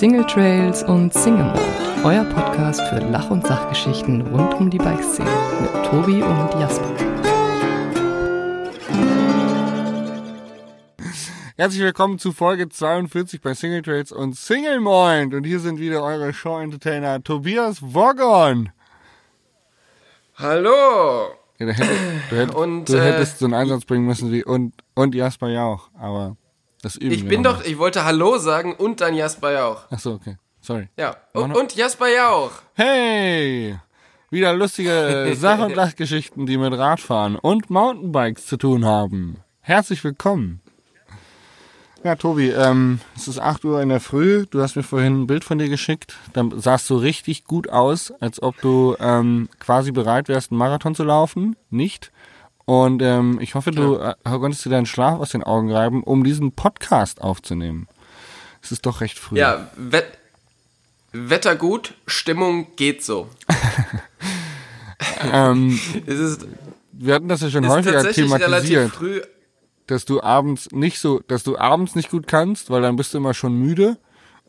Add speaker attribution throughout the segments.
Speaker 1: Single Trails und Single Mode, euer Podcast für Lach- und Sachgeschichten rund um die Bikeszene mit Tobi und Jasper.
Speaker 2: Herzlich willkommen zu Folge 42 bei Single Trails und Single Mind. Und hier sind wieder eure Show-Entertainer Tobias Woggon.
Speaker 3: Hallo!
Speaker 2: Ja, du, hättest, du, hättest,
Speaker 3: Und,
Speaker 2: du
Speaker 3: äh,
Speaker 2: hättest so einen Einsatz bringen müssen wie und, und Jasper Jauch, aber das üben
Speaker 3: Ich bin doch, ich wollte Hallo sagen und dann Jasper Jauch.
Speaker 2: Ach so, okay. Sorry.
Speaker 3: Ja, und, und Jasper Jauch.
Speaker 2: Hey! Wieder lustige Sach- und Lachgeschichten, die mit Radfahren und Mountainbikes zu tun haben. Herzlich willkommen. Ja, Tobi, ähm, es ist 8 Uhr in der Früh. Du hast mir vorhin ein Bild von dir geschickt. Da sahst du richtig gut aus, als ob du ähm, quasi bereit wärst, einen Marathon zu laufen. Nicht. Und ähm, ich hoffe, du äh, konntest dir deinen Schlaf aus den Augen reiben, um diesen Podcast aufzunehmen. Es ist doch recht früh.
Speaker 3: Ja, Wet Wetter gut, Stimmung geht so.
Speaker 2: Ähm,
Speaker 3: Es ist,
Speaker 2: wir hatten das ja schon häufiger thematisiert. dass du abends nicht so, dass du abends nicht gut kannst, weil dann bist du immer schon müde.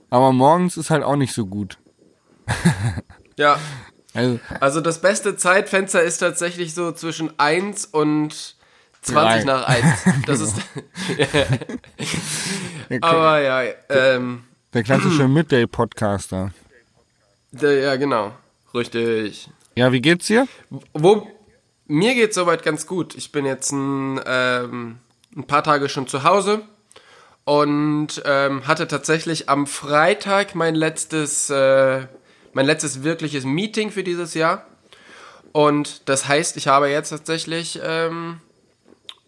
Speaker 2: Aber morgens ist halt auch nicht so gut.
Speaker 3: Ja,
Speaker 2: Also,
Speaker 3: also das beste Zeitfenster ist tatsächlich so zwischen 1 und 20
Speaker 2: Drei.
Speaker 3: nach 1. Das ist, aber ja, ähm,
Speaker 2: der klassische Midday-Podcaster.
Speaker 3: ja genau, richtig.
Speaker 2: Ja, wie geht's dir?
Speaker 3: Wo mir geht soweit ganz gut. Ich bin jetzt ein, ähm, ein paar Tage schon zu Hause und ähm, hatte tatsächlich am Freitag mein letztes, äh, mein letztes wirkliches Meeting für dieses Jahr. Und das heißt, ich habe jetzt tatsächlich ähm,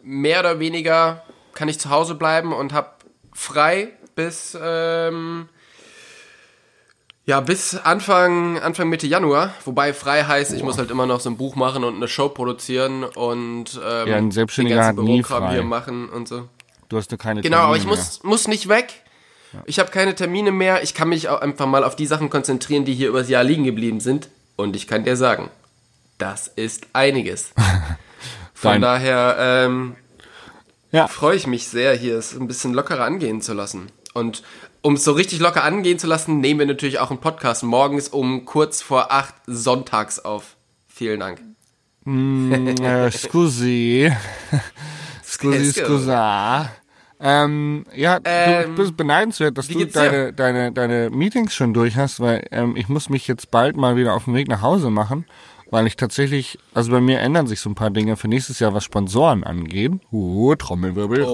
Speaker 3: mehr oder weniger kann ich zu Hause bleiben und habe frei bis ähm, ja, bis Anfang, Anfang Mitte Januar. Wobei frei heißt, ich muss halt immer noch so ein Buch machen und eine Show produzieren und ähm,
Speaker 2: Ja, ein Selbstständiger
Speaker 3: den
Speaker 2: hat
Speaker 3: ganzen
Speaker 2: nie frei.
Speaker 3: hier machen und so.
Speaker 2: Du hast nur keine
Speaker 3: Genau, aber ich
Speaker 2: Termine
Speaker 3: muss, muss nicht weg. Ich habe keine Termine mehr. Ich kann mich auch einfach mal auf die Sachen konzentrieren, die hier übers Jahr liegen geblieben sind. Und ich kann dir sagen, das ist einiges. Von daher ähm,
Speaker 2: Ja.
Speaker 3: freue ich mich sehr, hier es ein bisschen lockerer angehen zu lassen. Und um es so richtig locker angehen zu lassen, nehmen wir natürlich auch einen Podcast morgens um kurz vor acht sonntags auf. Vielen Dank.
Speaker 2: mehr. Äh, scusi, Scusi. scusa. Ähm, ja, du
Speaker 3: Ähm,
Speaker 2: bist beneidenswert, dass du deine, deine, deine Meetings schon durch hast, weil ähm, ich muss mich jetzt bald mal wieder auf den Weg nach Hause machen, weil ich tatsächlich, also bei mir ändern sich so ein paar Dinge für nächstes Jahr, was Sponsoren angeht. Uh, Trommelwirbel.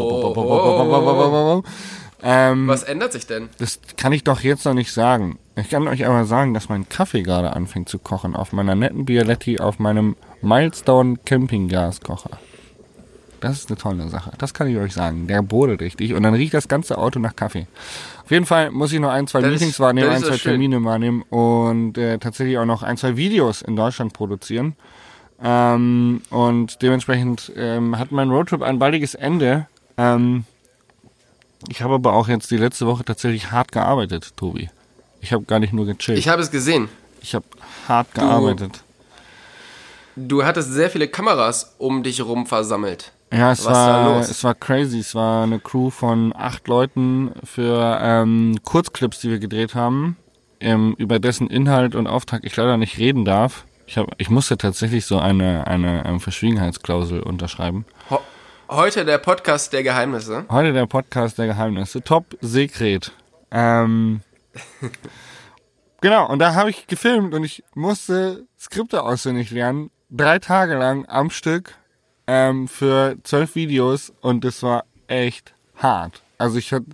Speaker 2: Ähm,
Speaker 3: Was ändert sich denn?
Speaker 2: das kann ich doch jetzt noch nicht sagen. Ich kann euch aber sagen, dass mein Kaffee gerade anfängt zu kochen auf meiner netten Bialetti auf meinem Milestone Campinggaskocher. Das ist eine tolle Sache. Das kann ich euch sagen. Der brodelt richtig und dann riecht das ganze Auto nach Kaffee. Auf jeden Fall muss ich noch ein, zwei
Speaker 3: Das ist-
Speaker 2: Meetings wahrnehmen,
Speaker 3: das
Speaker 2: ein,
Speaker 3: ist
Speaker 2: zwei
Speaker 3: schön.
Speaker 2: Termine wahrnehmen und äh, tatsächlich auch noch ein, zwei Videos in Deutschland produzieren. Ähm, und dementsprechend ähm, hat mein Roadtrip ein baldiges Ende. Ähm, ich habe aber auch jetzt die letzte Woche tatsächlich hart gearbeitet, Tobi. Ich habe gar nicht nur gechillt.
Speaker 3: Ich habe es gesehen.
Speaker 2: Ich habe hart gearbeitet.
Speaker 3: Du hattest sehr viele Kameras um dich rum versammelt.
Speaker 2: Ja, es
Speaker 3: Was
Speaker 2: war, es war crazy. Es war eine Crew von acht Leuten für ähm, Kurzclips, die wir gedreht haben, ähm, über dessen Inhalt und Auftrag ich leider nicht reden darf. Ich, hab, ich musste tatsächlich so eine, eine ähm, Verschwiegenheitsklausel unterschreiben.
Speaker 3: Ho Heute der Podcast der Geheimnisse.
Speaker 2: Heute der Podcast der Geheimnisse. Top Sekret. Ähm, genau, und da habe ich gefilmt und ich musste Skripte auswendig lernen. Drei Tage lang am Stück ähm, für zwölf Videos und das war echt hart. Also ich hatte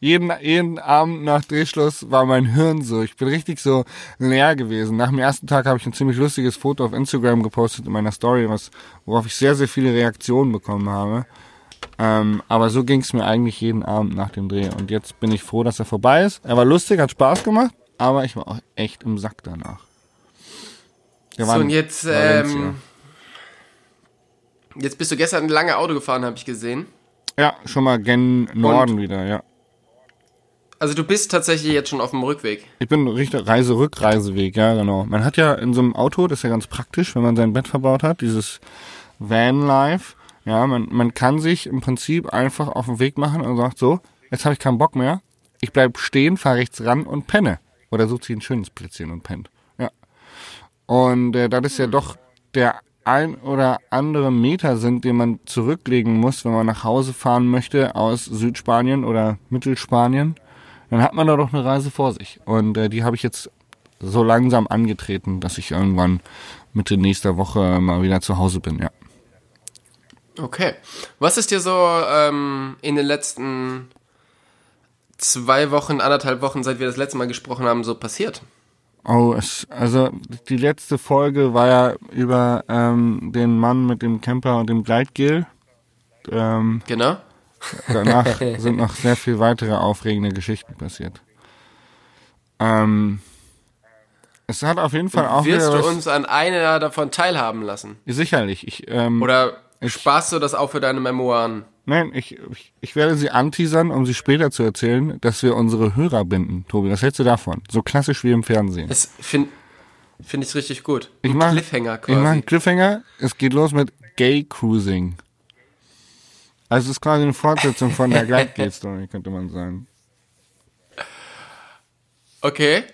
Speaker 2: jeden, jeden Abend nach Drehschluss war mein Hirn so. Ich bin richtig so leer gewesen. Nach dem ersten Tag habe ich ein ziemlich lustiges Foto auf Instagram gepostet in meiner Story, was, worauf ich sehr, sehr viele Reaktionen bekommen habe. Ähm, aber so ging es mir eigentlich jeden Abend nach dem Dreh. Und jetzt bin ich froh, dass er vorbei ist. Er war lustig, hat Spaß gemacht, aber ich war auch echt im Sack danach.
Speaker 3: So, und jetzt, ähm, jetzt bist du gestern lange Auto gefahren, habe ich gesehen.
Speaker 2: ja, schon mal gen Norden wieder, ja.
Speaker 3: Also du bist tatsächlich jetzt schon auf dem Rückweg.
Speaker 2: Ich bin Richter Reise-Rückreiseweg, ja, genau. Man hat ja in so einem Auto, das ist ja ganz praktisch, wenn man sein Bett verbaut hat, dieses Van-Life. Ja, man, man kann sich im Prinzip einfach auf den Weg machen und sagt so, jetzt habe ich keinen Bock mehr. ich bleib stehen, fahr rechts ran und penne. Oder sucht sich ein schönes Plätzchen und pennt. Ja. Und äh, das ist ja doch der ein oder andere Meter sind, den man zurücklegen muss, wenn man nach Hause fahren möchte aus Südspanien oder Mittelspanien, dann hat man da doch eine Reise vor sich. Und äh, die habe ich jetzt so langsam angetreten, dass ich irgendwann Mitte nächster Woche mal wieder zu Hause bin, ja.
Speaker 3: Okay. Was ist dir so ähm, in den letzten zwei Wochen, anderthalb Wochen, seit wir das letzte Mal gesprochen haben, so passiert?
Speaker 2: Oh, es, also die letzte Folge war ja über ähm, den Mann mit dem Camper und dem Gleitgel. Ähm,
Speaker 3: Genau.
Speaker 2: danach sind noch sehr viel weitere aufregende Geschichten passiert. Ähm, es hat auf jeden Fall auch
Speaker 3: Wirst du uns an einer davon teilhaben lassen?
Speaker 2: sicherlich. Ich, ähm,
Speaker 3: Oder
Speaker 2: Ich-
Speaker 3: sparst du das auch für deine Memoiren?
Speaker 2: Nein, ich, ich, ich werde sie anteasern, um sie später zu erzählen, dass wir unsere Hörer binden. Tobi, was hältst du davon? So klassisch wie im Fernsehen.
Speaker 3: Das finde find ich richtig gut.
Speaker 2: Ich mach,
Speaker 3: Cliffhanger
Speaker 2: Ich mache
Speaker 3: quasi.
Speaker 2: einen Cliffhanger. Es geht los mit Gay Cruising. Also es ist quasi eine Fortsetzung von der Gleitgate-Story, könnte man sagen.
Speaker 3: Okay,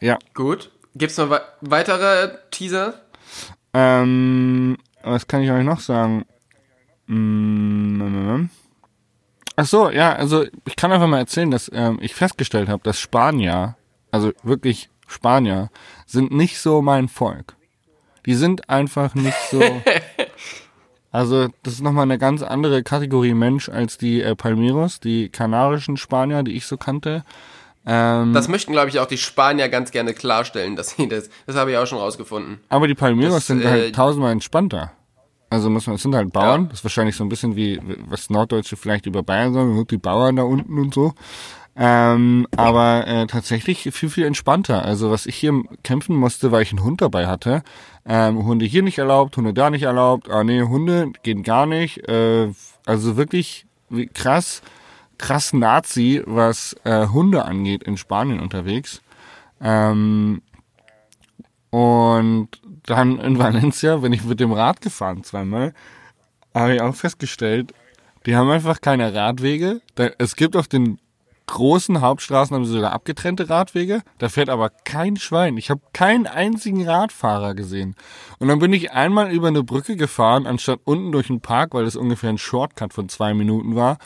Speaker 2: Ja.
Speaker 3: gut. Gibt's noch we weitere Teaser?
Speaker 2: Ähm, was kann ich euch noch sagen? Mm, Ach so, ja, also ich kann einfach mal erzählen, dass ähm, ich festgestellt habe, dass Spanier, also wirklich Spanier, sind nicht so mein Volk. Die sind einfach nicht so. Also das ist nochmal eine ganz andere Kategorie Mensch als die äh, Palmeros, die kanarischen Spanier, die ich so kannte. Ähm,
Speaker 3: Das möchten, glaube ich, auch die Spanier ganz gerne klarstellen, dass sie das. Das habe ich auch schon rausgefunden.
Speaker 2: Aber die Palmeros
Speaker 3: Das,
Speaker 2: sind
Speaker 3: äh,
Speaker 2: halt tausendmal entspannter. Also muss man, es sind halt Bauern. Das ist wahrscheinlich so ein bisschen wie, was Norddeutsche vielleicht über Bayern sagen, die Bauern da unten und so. Ähm, aber äh, tatsächlich viel, viel entspannter. Also was ich hier kämpfen musste, weil ich einen Hund dabei hatte. Ähm, Hunde hier nicht erlaubt, Hunde da nicht erlaubt. Ah nee, Hunde gehen gar nicht. Äh, also wirklich wie krass, krass Nazi, was äh, Hunde angeht in Spanien unterwegs. Ähm, und dann in Valencia bin ich mit dem Rad gefahren zweimal. Habe ich auch festgestellt, die haben einfach keine Radwege. Es gibt auf den großen Hauptstraßen haben sie sogar abgetrennte Radwege. Da fährt aber kein Schwein. Ich habe keinen einzigen Radfahrer gesehen. Und dann bin ich einmal über eine Brücke gefahren, anstatt unten durch den Park, weil das ungefähr ein Shortcut von zwei Minuten war.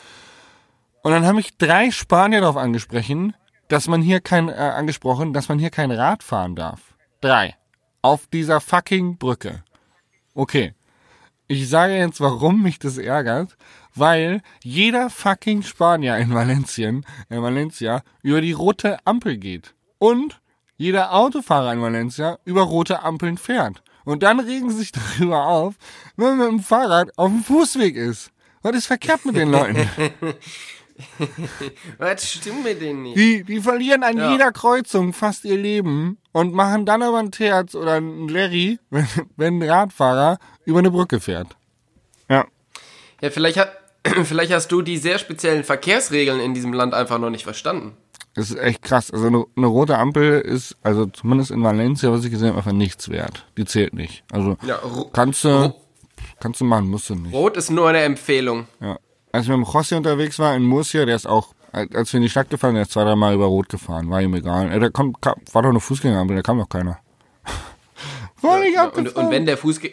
Speaker 2: Und dann haben mich drei Spanier darauf angesprochen, dass man hier kein äh, angesprochen, dass man hier kein Rad fahren darf. Drei. Auf dieser fucking Brücke. Okay. Ich sage jetzt, warum mich das ärgert, weil jeder fucking Spanier in Valencien, in Valencia über die rote Ampel geht. Und jeder Autofahrer in Valencia über rote Ampeln fährt. Und dann regen sie sich darüber auf, wenn man mit dem Fahrrad auf dem Fußweg ist. Was ist verkehrt mit den Leuten?
Speaker 3: Was stimmt mit denen nicht?
Speaker 2: Die, die verlieren an
Speaker 3: Ja.
Speaker 2: jeder Kreuzung fast ihr Leben und machen dann aber ein Terz oder ein Larry, wenn, wenn ein Radfahrer über eine Brücke fährt. Ja.
Speaker 3: Ja, vielleicht, hat, vielleicht hast du die sehr speziellen Verkehrsregeln in diesem Land einfach noch nicht verstanden.
Speaker 2: Das ist echt krass. Also eine, eine rote Ampel ist, also zumindest in Valencia, was ich gesehen habe, einfach nichts wert. Die zählt nicht. Also
Speaker 3: Ja,
Speaker 2: kannst du, kannst du machen, musst du nicht.
Speaker 3: Rot ist nur eine Empfehlung.
Speaker 2: Ja. Als ich mit dem José unterwegs war in Murcia, der ist auch, als wir in die Stadt gefahren, der ist zwei, dreimal über Rot gefahren, war ihm egal. Da kommt, kam, war doch eine Fußgängerampel, da kam doch keiner. War nicht
Speaker 3: Ja, und, und wenn der, Fußge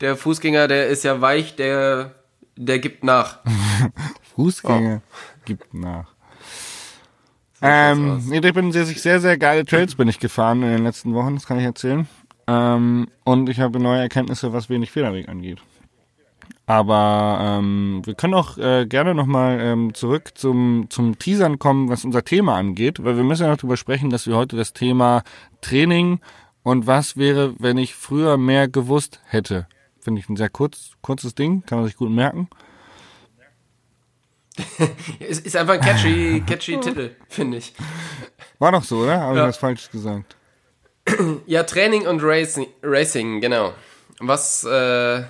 Speaker 3: der Fußgänger, der ist ja weich, der, der gibt nach.
Speaker 2: Fußgänger gibt nach. Ähm, ich bin sehr, sehr, sehr geile Trails bin ich gefahren in den letzten Wochen, das kann ich erzählen. Ähm, und ich habe neue Erkenntnisse, was wenig Fehlerweg angeht. Aber ähm, wir können auch äh, gerne nochmal ähm, zurück zum, zum Teasern kommen, was unser Thema angeht, weil wir müssen ja noch darüber sprechen, dass wir heute das Thema Training und was wäre, wenn ich früher mehr gewusst hätte. Finde ich ein sehr kurz, kurzes Ding, kann man sich gut merken.
Speaker 3: Ist, ist einfach ein catchy, catchy Titel, finde ich.
Speaker 2: War doch so, oder? Habe
Speaker 3: Ja.
Speaker 2: ich was Falsches gesagt?
Speaker 3: Ja, Training und Racing, Racing genau. Was, äh,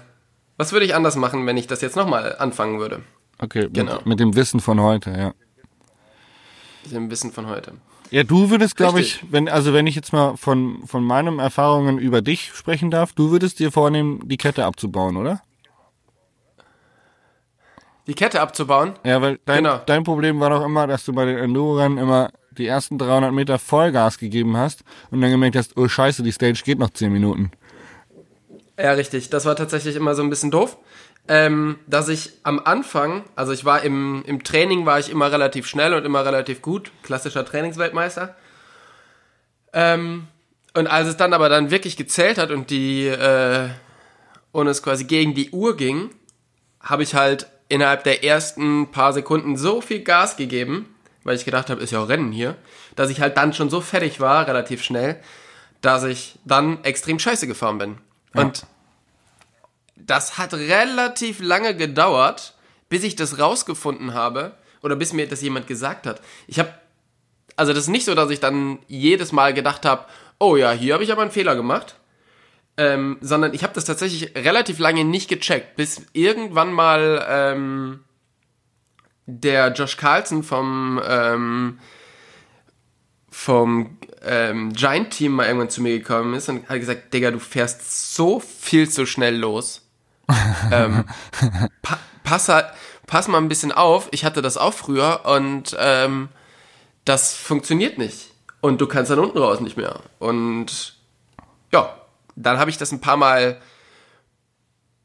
Speaker 3: was würde ich anders machen, wenn ich das jetzt nochmal anfangen würde?
Speaker 2: Okay,
Speaker 3: Genau.
Speaker 2: mit, mit dem Wissen von heute, ja.
Speaker 3: Mit dem Wissen von heute.
Speaker 2: Ja, du würdest, glaube ich, wenn, also wenn ich jetzt mal von, von meinen Erfahrungen über dich sprechen darf, du würdest dir vornehmen, die Kette abzubauen, oder?
Speaker 3: die Kette abzubauen.
Speaker 2: Ja, weil dein,
Speaker 3: Genau.
Speaker 2: dein Problem war doch immer, dass du bei den Enduro-Rennen immer die ersten 300 Meter Vollgas gegeben hast und dann gemerkt hast, oh scheiße, die Stage geht noch 10 Minuten.
Speaker 3: Ja, richtig. Das war tatsächlich immer so ein bisschen doof. Ähm, dass ich am Anfang, also ich war im, im Training, war ich immer relativ schnell und immer relativ gut. Klassischer Trainingsweltmeister. Ähm, und als es dann aber dann wirklich gezählt hat und die, äh, und es quasi gegen die Uhr ging, habe ich halt innerhalb der ersten paar Sekunden so viel Gas gegeben, weil ich gedacht habe, ist ja auch Rennen hier, dass ich halt dann schon so fertig war, relativ schnell, dass ich dann extrem scheiße gefahren bin. Und das hat relativ lange gedauert, bis ich das rausgefunden habe oder bis mir das jemand gesagt hat. Ich habe, also das ist nicht so, dass ich dann jedes Mal gedacht habe, oh ja, hier habe ich aber einen Fehler gemacht, ähm, sondern ich habe das tatsächlich relativ lange nicht gecheckt, bis irgendwann mal ähm, der Josh Carlson vom ähm, vom ähm, Giant-Team mal irgendwann zu mir gekommen ist und hat gesagt, Digga, du fährst so viel zu schnell los. ähm, pa pass, halt- pass mal ein bisschen auf. Ich hatte das auch früher und ähm, das funktioniert nicht. Und du kannst dann unten raus nicht mehr. Und ja, dann habe ich das ein paar Mal,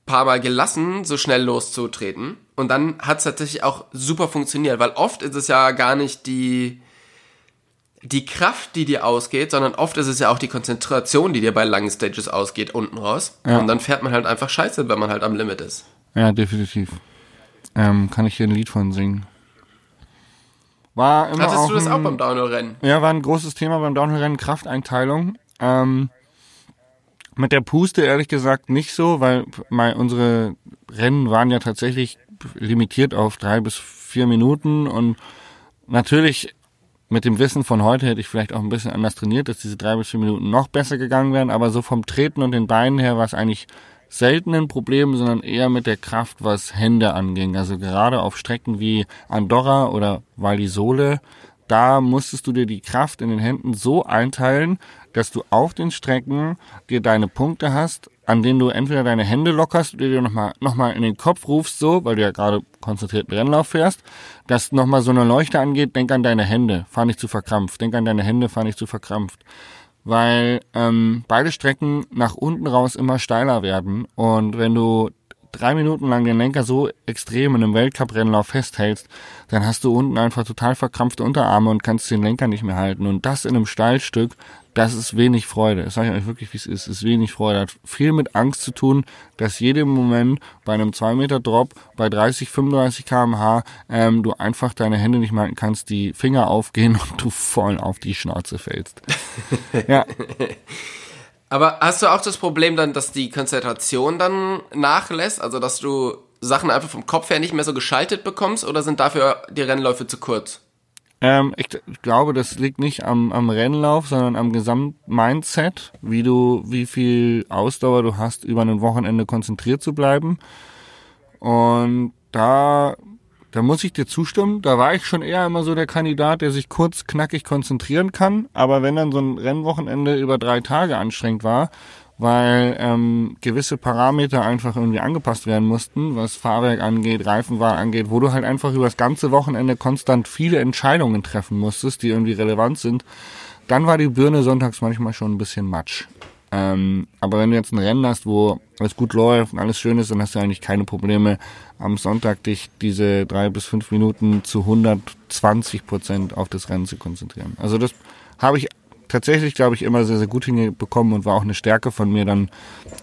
Speaker 3: paar Mal gelassen, so schnell loszutreten. Und dann hat es tatsächlich auch super funktioniert, weil oft ist es ja gar nicht die, die Kraft, die dir ausgeht, sondern oft ist es ja auch die Konzentration, die dir bei langen Stages ausgeht, unten raus.
Speaker 2: Ja.
Speaker 3: Und dann fährt man halt einfach scheiße, wenn man halt am Limit ist.
Speaker 2: Ja, definitiv. Ähm, kann ich hier ein Lied von singen. War immer
Speaker 3: Hattest
Speaker 2: auch
Speaker 3: du das auch
Speaker 2: ein,
Speaker 3: beim Downhill-Rennen?
Speaker 2: Ja, war ein großes Thema beim Downhill-Rennen, Krafteinteilung. Ähm, mit der Puste ehrlich gesagt nicht so, weil mein, unsere Rennen waren ja tatsächlich limitiert auf drei bis vier Minuten und natürlich mit dem Wissen von heute hätte ich vielleicht auch ein bisschen anders trainiert, dass diese drei bis vier Minuten noch besser gegangen wären, aber so vom Treten und den Beinen her war es eigentlich selten ein Problem, sondern eher mit der Kraft, was Hände anging. Also gerade auf Strecken wie Andorra oder Val di Sole, da musstest du dir die Kraft in den Händen so einteilen, dass du auf den Strecken dir deine Punkte hast, an denen du entweder deine Hände lockerst oder dir nochmal noch mal in den Kopf rufst, so, weil du ja gerade konzentrierten Rennlauf fährst, dass nochmal so eine Leuchte angeht, denk an deine Hände, fahr nicht zu verkrampft, denk an deine Hände, fahr nicht zu verkrampft weil ähm, beide Strecken nach unten raus immer steiler werden. Und wenn du drei Minuten lang den Lenker so extrem in einem Weltcup-Rennlauf festhältst, dann hast du unten einfach total verkrampfte Unterarme und kannst den Lenker nicht mehr halten. Und das in einem Steilstück, das ist wenig Freude. Das sage ich euch wirklich, wie es ist. Ist wenig Freude. Hat viel mit Angst zu tun, dass jedem Moment bei einem 2 Meter Drop bei 30, 35 kmh ähm, du einfach deine Hände nicht mehr halten kannst, die Finger aufgehen und du voll auf die Schnauze fällst. ja,
Speaker 3: Aber hast du auch das Problem dann, dass die Konzentration dann nachlässt? Also, dass du Sachen einfach vom Kopf her nicht mehr so geschaltet bekommst? Oder sind dafür die Rennläufe zu kurz?
Speaker 2: Ähm, ich, glaube, das liegt nicht am, am Rennlauf, sondern am Gesamtmindset, wie du, wie viel Ausdauer du hast, über ein Wochenende konzentriert zu bleiben. Und da, da muss ich dir zustimmen. Da war ich schon eher immer so der Kandidat, der sich kurz knackig konzentrieren kann. Aber wenn dann so ein Rennwochenende über drei Tage anstrengend war, weil ähm, gewisse Parameter einfach irgendwie angepasst werden mussten, was Fahrwerk angeht, Reifenwahl angeht, wo du halt einfach über das ganze Wochenende konstant viele Entscheidungen treffen musstest, die irgendwie relevant sind, dann war die Birne sonntags manchmal schon ein bisschen matsch. Ähm, aber wenn du jetzt ein Rennen hast, wo alles gut läuft und alles schön ist, dann hast du eigentlich keine Probleme, am Sonntag dich diese drei bis fünf Minuten zu 120 Prozent auf das Rennen zu konzentrieren. Also das habe ich tatsächlich, glaube ich, immer sehr, sehr gut hinbekommen und war auch eine Stärke von mir, dann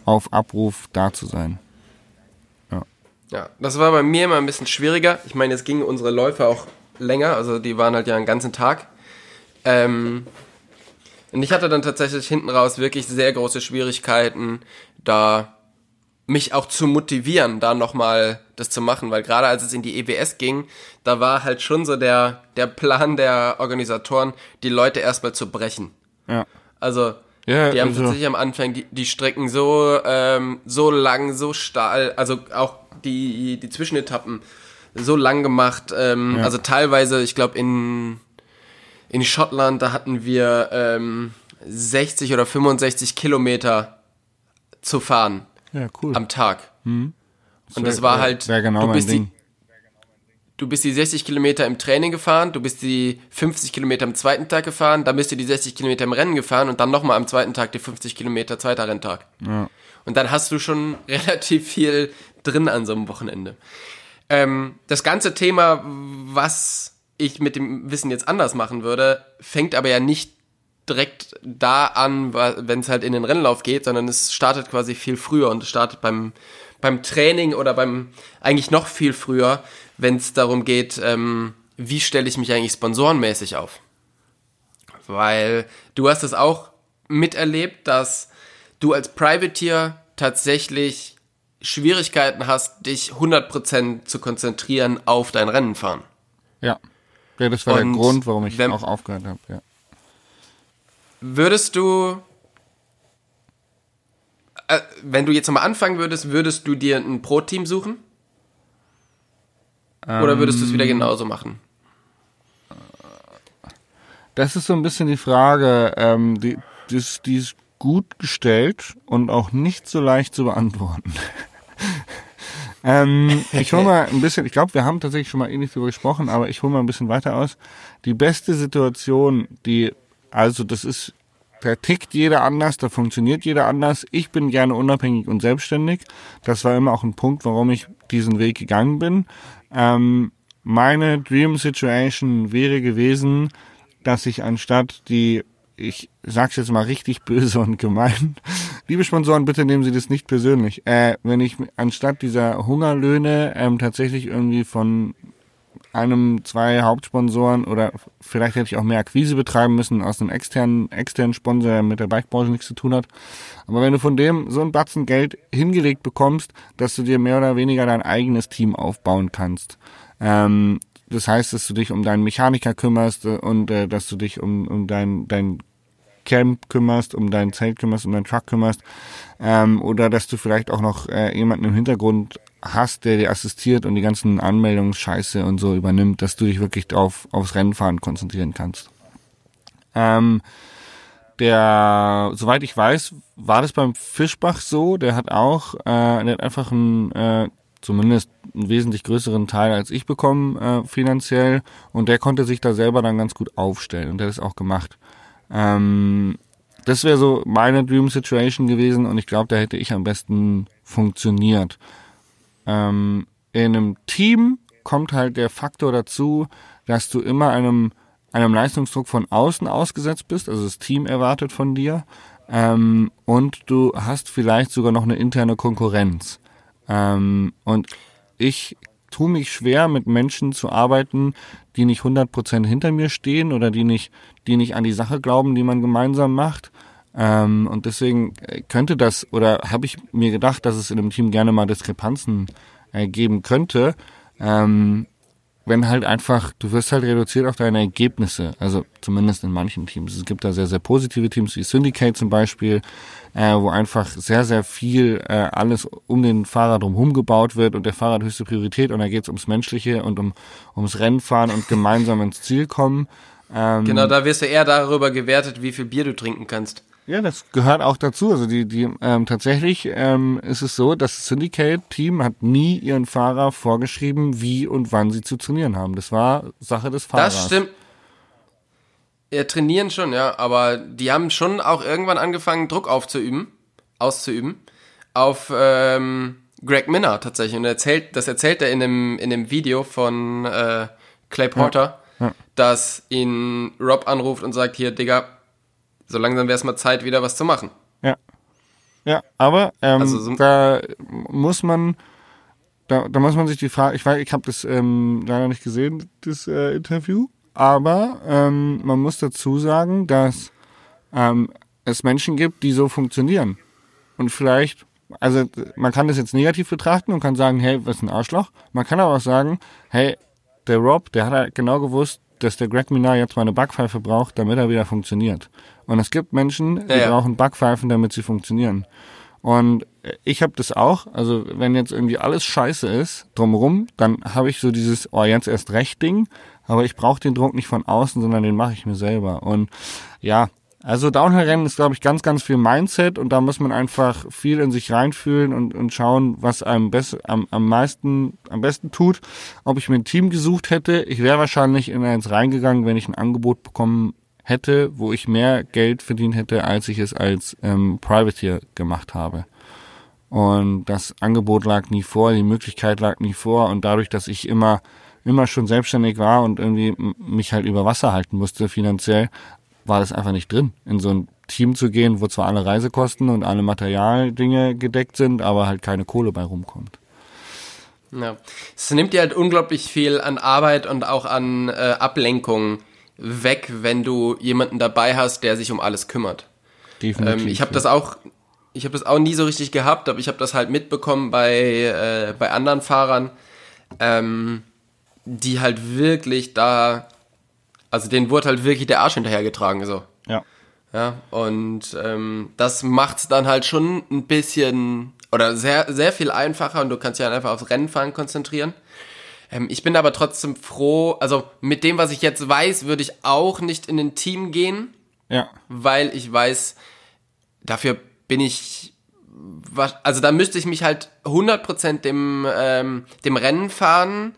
Speaker 2: auf Abruf da zu sein.
Speaker 3: Ja, das war bei mir immer ein bisschen schwieriger. Ich meine, es gingen unsere Läufe auch länger, also die waren halt ja einen ganzen Tag. Ähm, und ich hatte dann tatsächlich hinten raus wirklich sehr große Schwierigkeiten, da mich auch zu motivieren, da nochmal das zu machen, weil gerade als es in die EWS ging, da war halt schon so der, der Plan der Organisatoren, die Leute erstmal zu brechen.
Speaker 2: Ja.
Speaker 3: Also,
Speaker 2: Ja,
Speaker 3: die haben
Speaker 2: also-
Speaker 3: tatsächlich am Anfang die, die Strecken so, ähm, so lang, so stahl, also auch die, die Zwischenetappen so lang gemacht. Ähm,
Speaker 2: Ja.
Speaker 3: Also teilweise, ich glaube, in, in Schottland, da hatten wir ähm, 60 oder 65 Kilometer zu fahren
Speaker 2: Ja, cool.
Speaker 3: am Tag. Und das war halt,
Speaker 2: wär genau
Speaker 3: du bist
Speaker 2: Ding.
Speaker 3: du bist die 60 Kilometer im Training gefahren, du bist die 50 Kilometer am zweiten Tag gefahren, dann bist du die 60 Kilometer im Rennen gefahren und dann nochmal am zweiten Tag die 50 Kilometer zweiter Renntag.
Speaker 2: Ja.
Speaker 3: Und dann hast du schon relativ viel drin an so einem Wochenende. Ähm, das ganze Thema, was ich mit dem Wissen jetzt anders machen würde, fängt aber ja nicht direkt da an, wenn es halt in den Rennlauf geht, sondern es startet quasi viel früher und es startet beim, beim Training oder beim eigentlich noch viel früher, wenn es darum geht, ähm, wie stelle ich mich eigentlich sponsorenmäßig auf. Weil du hast es auch miterlebt, dass du als Privateer tatsächlich Schwierigkeiten hast, dich 100% zu konzentrieren auf dein Rennen fahren.
Speaker 2: Ja. Ja, das war
Speaker 3: Und
Speaker 2: der Grund, warum ich
Speaker 3: wenn-
Speaker 2: auch aufgehört habe. Ja.
Speaker 3: Würdest du, äh, wenn du jetzt nochmal anfangen würdest, würdest du dir ein Pro-Team suchen? Oder würdest du es wieder
Speaker 2: Ähm.
Speaker 3: genauso machen?
Speaker 2: Das ist so ein bisschen die Frage, ähm, die, die, ist, die ist gut gestellt und auch nicht so leicht zu beantworten. ähm, ich hole mal ein bisschen, ich glaube, wir haben tatsächlich schon mal ähnlich darüber gesprochen, aber ich hole mal ein bisschen weiter aus. Die beste Situation, die, also das ist, da tickt jeder anders, da funktioniert jeder anders. Ich bin gerne unabhängig und selbstständig. Das war immer auch ein Punkt, warum ich diesen Weg gegangen bin. Ähm, meine Dream Situation wäre gewesen, dass ich anstatt die, ich sag's jetzt mal richtig böse und gemein, liebe Sponsoren, bitte nehmen Sie das nicht persönlich, äh, wenn ich anstatt dieser Hungerlöhne ähm, tatsächlich irgendwie von einem, zwei Hauptsponsoren oder vielleicht hätte ich auch mehr Akquise betreiben müssen aus einem externen, externen Sponsor, der mit der Bikebranche nichts zu tun hat. Aber wenn du von dem so ein Batzen Geld hingelegt bekommst, dass du dir mehr oder weniger dein eigenes Team aufbauen kannst, ähm, das heißt, dass du dich um deinen Mechaniker kümmerst und äh, dass du dich um, um dein, dein Camp kümmerst, um dein Zelt kümmerst, um deinen Truck kümmerst, ähm, oder dass du vielleicht auch noch äh, jemanden im Hintergrund hast, der dir assistiert und die ganzen Anmeldungsscheiße und so übernimmt, dass du dich wirklich drauf aufs Rennfahren konzentrieren kannst. Ähm, der, soweit ich weiß, war das beim Fischbach so. Der hat auch, äh, der hat einfach einen, äh, zumindest einen wesentlich größeren Teil als ich bekommen äh, finanziell und der konnte sich da selber dann ganz gut aufstellen und der hat es auch gemacht. Ähm, das wäre so meine Dream Situation gewesen und ich glaube, da hätte ich am besten funktioniert. Ähm, in einem Team kommt halt der Faktor dazu, dass du immer einem, einem Leistungsdruck von außen ausgesetzt bist, also das Team erwartet von dir ähm, und du hast vielleicht sogar noch eine interne Konkurrenz. Ähm, und ich tue mich schwer, mit Menschen zu arbeiten, die nicht 100% hinter mir stehen oder die nicht, die nicht an die Sache glauben, die man gemeinsam macht. Ähm, und deswegen äh, könnte das, oder habe ich mir gedacht, dass es in einem Team gerne mal Diskrepanzen äh, geben könnte. Ähm, wenn halt einfach, du wirst halt reduziert auf deine Ergebnisse, also zumindest in manchen Teams. Es gibt da sehr, sehr positive Teams wie Syndicate zum Beispiel, äh, wo einfach sehr, sehr viel äh, alles um den Fahrer drumherum gebaut wird und der Fahrer hat höchste Priorität und da geht es ums Menschliche und um ums Rennfahren und gemeinsam ins Ziel kommen. Ähm,
Speaker 3: Genau, da wirst du eher darüber gewertet, wie viel Bier du trinken kannst.
Speaker 2: Ja, das gehört auch dazu. Also die, die ähm, tatsächlich ähm, ist es so, das Syndicate-Team hat nie ihren Fahrer vorgeschrieben, wie und wann sie zu trainieren haben. Das war Sache des Fahrers.
Speaker 3: Das stimmt. Ja, trainieren schon, ja, aber die haben schon auch irgendwann angefangen, Druck aufzuüben, auszuüben, auf ähm, Greg Minner tatsächlich. Und er erzählt, das erzählt er in dem, in dem Video von äh, Clay Porter,
Speaker 2: ja.
Speaker 3: dass ihn Rob anruft und sagt, hier, Digga, so langsam wäre es mal Zeit, wieder was zu machen.
Speaker 2: Ja. Ja, aber ähm,
Speaker 3: Also so-
Speaker 2: da muss man, da, da muss man sich die Frage, ich weiß, ich habe das ähm, leider nicht gesehen, das äh, Interview, aber ähm, man muss dazu sagen, dass ähm, es Menschen gibt, die so funktionieren. Und vielleicht, also man kann das jetzt negativ betrachten und kann sagen, hey, was ein Arschloch. Man kann aber auch sagen, hey, der Rob, der hat halt genau gewusst, dass der Greg Minar jetzt mal eine Backpfeife braucht, damit er wieder funktioniert. Und es gibt Menschen, die
Speaker 3: Ja, ja.
Speaker 2: brauchen Backpfeifen, damit sie funktionieren. Und ich habe das auch, also wenn jetzt irgendwie alles scheiße ist drumherum, dann habe ich so dieses, oh jetzt erst recht Ding, aber ich brauche den Druck nicht von außen, sondern den mache ich mir selber. Und ja, Also Downhill-Rennen ist, glaube ich, ganz, ganz viel Mindset und da muss man einfach viel in sich reinfühlen und, und schauen, was einem best, am, am meisten, am besten tut. Ob ich mir ein Team gesucht hätte, ich wäre wahrscheinlich in eins reingegangen, wenn ich ein Angebot bekommen hätte, wo ich mehr Geld verdient hätte, als ich es als ähm, Privateer gemacht habe. Und das Angebot lag nie vor, die Möglichkeit lag nie vor und dadurch, dass ich immer immer schon selbstständig war und irgendwie mich halt über Wasser halten musste finanziell, war das einfach nicht drin, in so ein Team zu gehen, wo zwar alle Reisekosten und alle Materialdinge gedeckt sind, aber halt keine Kohle bei rumkommt.
Speaker 3: Ja. Es nimmt dir halt unglaublich viel an Arbeit und auch an äh, Ablenkung weg, wenn du jemanden dabei hast, der sich um alles kümmert. Definitiv. Ähm, ich habe das auch, ich habe das auch nie so richtig gehabt, aber ich habe das halt mitbekommen bei äh, bei anderen Fahrern, ähm, die halt wirklich da also denen wurde halt wirklich der Arsch hinterhergetragen, so.
Speaker 2: Ja.
Speaker 3: Ja, und ähm, das macht's dann halt schon ein bisschen oder sehr, sehr viel einfacher und du kannst dich halt einfach aufs Rennenfahren konzentrieren. Ähm, ich bin aber trotzdem froh, also mit dem, was ich jetzt weiß, würde ich auch nicht in ein Team gehen.
Speaker 2: Ja.
Speaker 3: Weil ich weiß, dafür bin ich, also da müsste ich mich halt 100% dem, ähm, dem Rennenfahren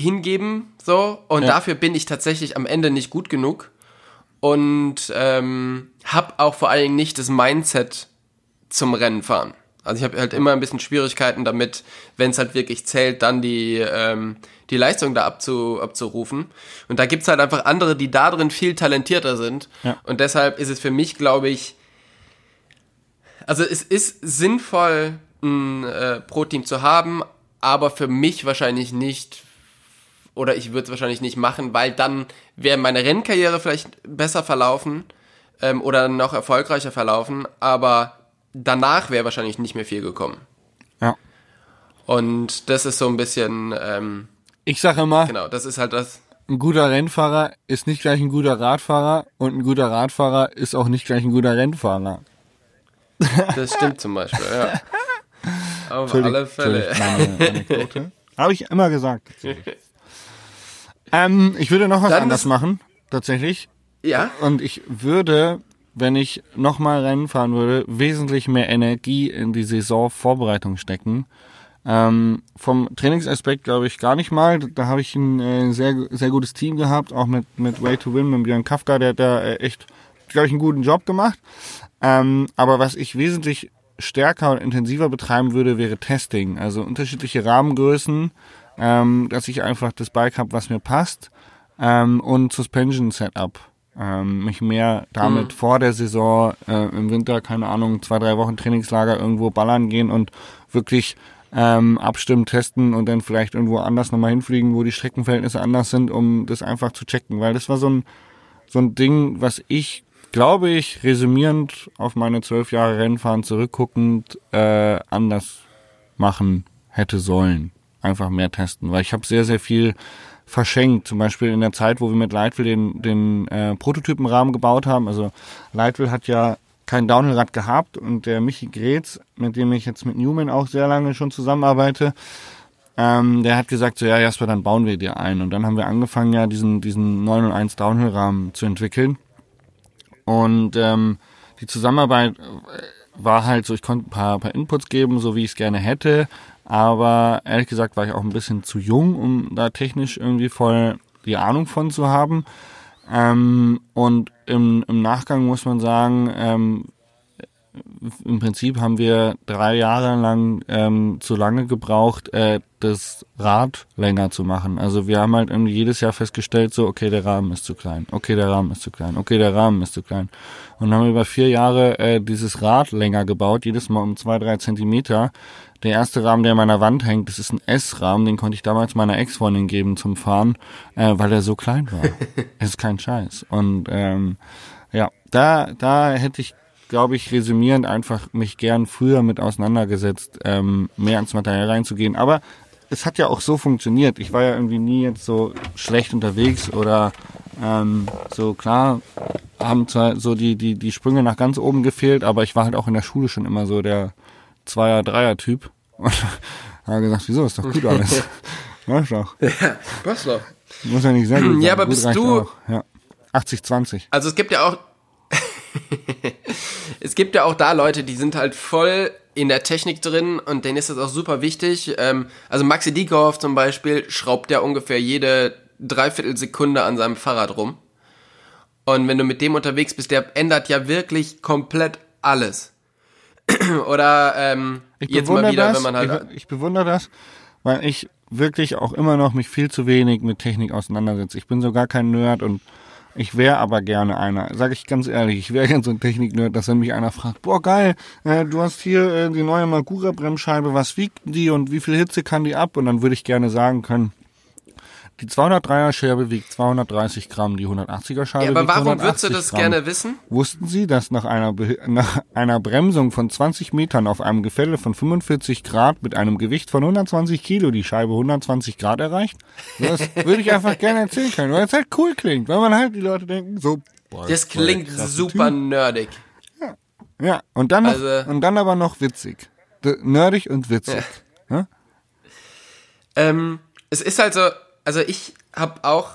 Speaker 3: hingeben, so. Und ja. dafür bin ich tatsächlich am Ende nicht gut genug. Und ähm, habe auch vor allen Dingen nicht das Mindset zum Rennen fahren. Also ich habe halt immer ein bisschen Schwierigkeiten damit, wenn es halt wirklich zählt, dann die, ähm, die Leistung da abzu, abzurufen. Und da gibt's halt einfach andere, die da drin viel talentierter sind. Ja. Und deshalb ist es für mich, glaube ich, also es ist sinnvoll, ein äh, Pro-Team zu haben, aber für mich wahrscheinlich nicht oder ich würde es wahrscheinlich nicht machen, weil dann wäre meine Rennkarriere vielleicht besser verlaufen ähm, oder noch erfolgreicher verlaufen, aber danach wäre wahrscheinlich nicht mehr viel gekommen.
Speaker 2: Ja.
Speaker 3: Und das ist so ein bisschen. Ähm,
Speaker 2: ich sage immer.
Speaker 3: Genau, das ist halt das.
Speaker 2: Ein guter Rennfahrer ist nicht gleich ein guter Radfahrer und ein guter Radfahrer ist auch nicht gleich ein guter Rennfahrer.
Speaker 3: Das stimmt zum Beispiel, ja. Auf alle Fälle.
Speaker 2: Habe ich immer gesagt. Ähm, ich würde noch was Dann anders machen, tatsächlich.
Speaker 3: Ja.
Speaker 2: Und ich würde, wenn ich nochmal Rennen fahren würde, wesentlich mehr Energie in die Saisonvorbereitung stecken. Ähm, vom Trainingsaspekt glaube ich gar nicht mal. Da habe ich ein äh, sehr, sehr gutes Team gehabt, auch mit, mit Way to Win, mit Björn Kafka, der hat da äh, echt, glaube ich, einen guten Job gemacht. Ähm, aber was ich wesentlich stärker und intensiver betreiben würde, wäre Testing. Also unterschiedliche Rahmengrößen, ähm, dass ich einfach das Bike habe, was mir passt ähm, und Suspension Setup. Ähm, mich mehr damit mhm. vor der Saison äh, im Winter, keine Ahnung, zwei, drei Wochen Trainingslager irgendwo ballern gehen und wirklich ähm, abstimmen, testen und dann vielleicht irgendwo anders nochmal hinfliegen, wo die Streckenverhältnisse anders sind, um das einfach zu checken. Weil das war so ein, so ein Ding, was ich, glaube ich, resümierend auf meine zwölf Jahre Rennfahren zurückguckend äh, anders machen hätte sollen einfach mehr testen, weil ich habe sehr, sehr viel verschenkt. Zum Beispiel in der Zeit, wo wir mit Lightwheel den, den äh, Prototypenrahmen gebaut haben. Also Lightwheel hat ja kein Downhillrad gehabt und der Michi Gretz, mit dem ich jetzt mit Newman auch sehr lange schon zusammenarbeite, ähm, der hat gesagt, so ja Jasper, dann bauen wir dir ein. Und dann haben wir angefangen, ja diesen, diesen 901 Downhill-Rahmen zu entwickeln. Und ähm, die Zusammenarbeit war halt so, ich konnte ein paar, paar Inputs geben, so wie ich es gerne hätte. Aber ehrlich gesagt war ich auch ein bisschen zu jung, um da technisch irgendwie voll die Ahnung von zu haben. Ähm, und im, im Nachgang muss man sagen, ähm, im Prinzip haben wir drei Jahre lang ähm, zu lange gebraucht, äh, das Rad länger zu machen. Also wir haben halt irgendwie jedes Jahr festgestellt, so, okay, der Rahmen ist zu klein, okay, der Rahmen ist zu klein, okay, der Rahmen ist zu klein. Und haben über vier Jahre äh, dieses Rad länger gebaut, jedes Mal um zwei, drei Zentimeter. Der erste Rahmen, der an meiner Wand hängt, das ist ein S-Rahmen, den konnte ich damals meiner Ex-Freundin geben zum Fahren, äh, weil er so klein war. es ist kein Scheiß. Und ähm, ja, da, da hätte ich, glaube ich, resümierend einfach mich gern früher mit auseinandergesetzt, ähm, mehr ans Material reinzugehen. Aber es hat ja auch so funktioniert. Ich war ja irgendwie nie jetzt so schlecht unterwegs oder ähm, so klar haben zwar so die, die, die Sprünge nach ganz oben gefehlt, aber ich war halt auch in der Schule schon immer so der Zweier-, Dreier-Typ. Und habe gesagt, wieso, ist doch gut alles. Weißt doch.
Speaker 3: Ja, passt doch.
Speaker 2: Muss ja nicht sehr gut sein.
Speaker 3: Ja, aber gut bist du,
Speaker 2: ja. 80-20.
Speaker 3: Also es gibt ja auch, es gibt ja auch da Leute, die sind halt voll in der Technik drin und denen ist das auch super wichtig. Ähm, also Maxi Diekoff zum Beispiel schraubt ja ungefähr jede Dreiviertelsekunde an seinem Fahrrad rum. Und wenn du mit dem unterwegs bist, der ändert ja wirklich komplett alles. Oder ähm,
Speaker 2: Ich
Speaker 3: jetzt mal
Speaker 2: bewundere
Speaker 3: wieder,
Speaker 2: das,
Speaker 3: wenn man halt.
Speaker 2: ich, ich bewundere das, weil ich wirklich auch immer noch mich viel zu wenig mit Technik auseinandersetze. Ich bin so gar kein Nerd und ich wäre aber gerne einer. Sag ich ganz ehrlich, ich wäre gerne so ein Technik-Nerd, dass wenn mich einer fragt, boah geil, äh, du hast hier äh, die neue Magura-Bremsscheibe, was wiegt die und wie viel Hitze kann die ab? Und dann würde ich gerne sagen können, die 203er Scheibe wiegt 230 Gramm, die 180er Scheibe
Speaker 3: Ja, aber
Speaker 2: wiegt
Speaker 3: warum
Speaker 2: 180
Speaker 3: würdest du das
Speaker 2: Gramm.
Speaker 3: gerne wissen?
Speaker 2: Wussten Sie, dass nach einer, Be nach einer Bremsung von 20 Metern auf einem Gefälle von 45 Grad mit einem Gewicht von 120 Kilo die Scheibe 120 Grad erreicht? Das würde ich einfach gerne erzählen können, weil es halt cool klingt, weil man halt die Leute denken, so, boah,
Speaker 3: Das klingt super nerdig.
Speaker 2: Typ. Ja, und dann, noch,
Speaker 3: Also-
Speaker 2: und dann aber noch witzig. Nerdig und witzig. Ja.
Speaker 3: Ähm, es ist halt so, also ich habe auch,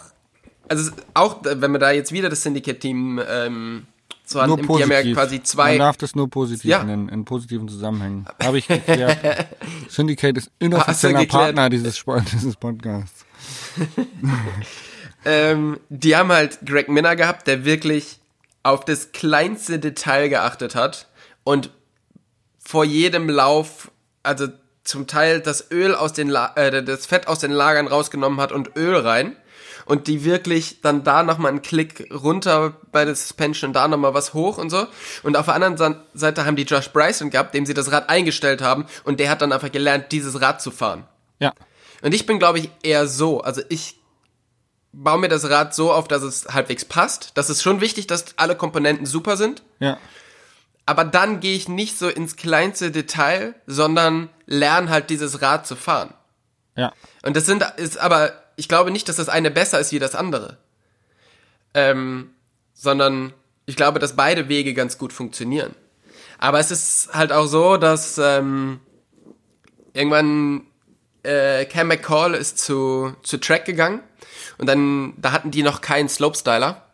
Speaker 3: also auch, wenn wir da jetzt wieder das Syndicate-Team ähm, so
Speaker 2: Nur
Speaker 3: annimmt, die haben
Speaker 2: positiv.
Speaker 3: ja quasi
Speaker 2: Man
Speaker 3: zwei,
Speaker 2: darf das nur positiv
Speaker 3: Ja.
Speaker 2: nennen, in positiven Zusammenhängen. Habe ich geklärt. Syndicate ist inoffizieller? Partner dieses, dieses Podcasts.
Speaker 3: ähm, die haben halt Greg Minner gehabt, der wirklich auf das kleinste Detail geachtet hat und vor jedem Lauf, also zum Teil das Öl aus den, La äh, das Fett aus den Lagern rausgenommen hat und Öl rein und die wirklich dann da nochmal einen Klick runter bei der Suspension, da nochmal was hoch und so. Und auf der anderen Seite haben die Josh Bryson gehabt, dem sie das Rad eingestellt haben und der hat dann einfach gelernt, dieses Rad zu fahren.
Speaker 2: Ja.
Speaker 3: Und ich bin, glaube ich, eher so. Also ich baue mir das Rad so auf, dass es halbwegs passt. Das ist schon wichtig, dass alle Komponenten super sind.
Speaker 2: Ja.
Speaker 3: Aber dann gehe ich nicht so ins kleinste Detail, sondern lerne halt dieses Rad zu fahren.
Speaker 2: Ja.
Speaker 3: Und das sind, ist aber, ich glaube nicht, dass das eine besser ist wie das andere. Ähm, sondern ich glaube, dass beide Wege ganz gut funktionieren. Aber es ist halt auch so, dass ähm, irgendwann äh, Cam McCall ist zu, zu Track gegangen und dann, da hatten die noch keinen Slopestyler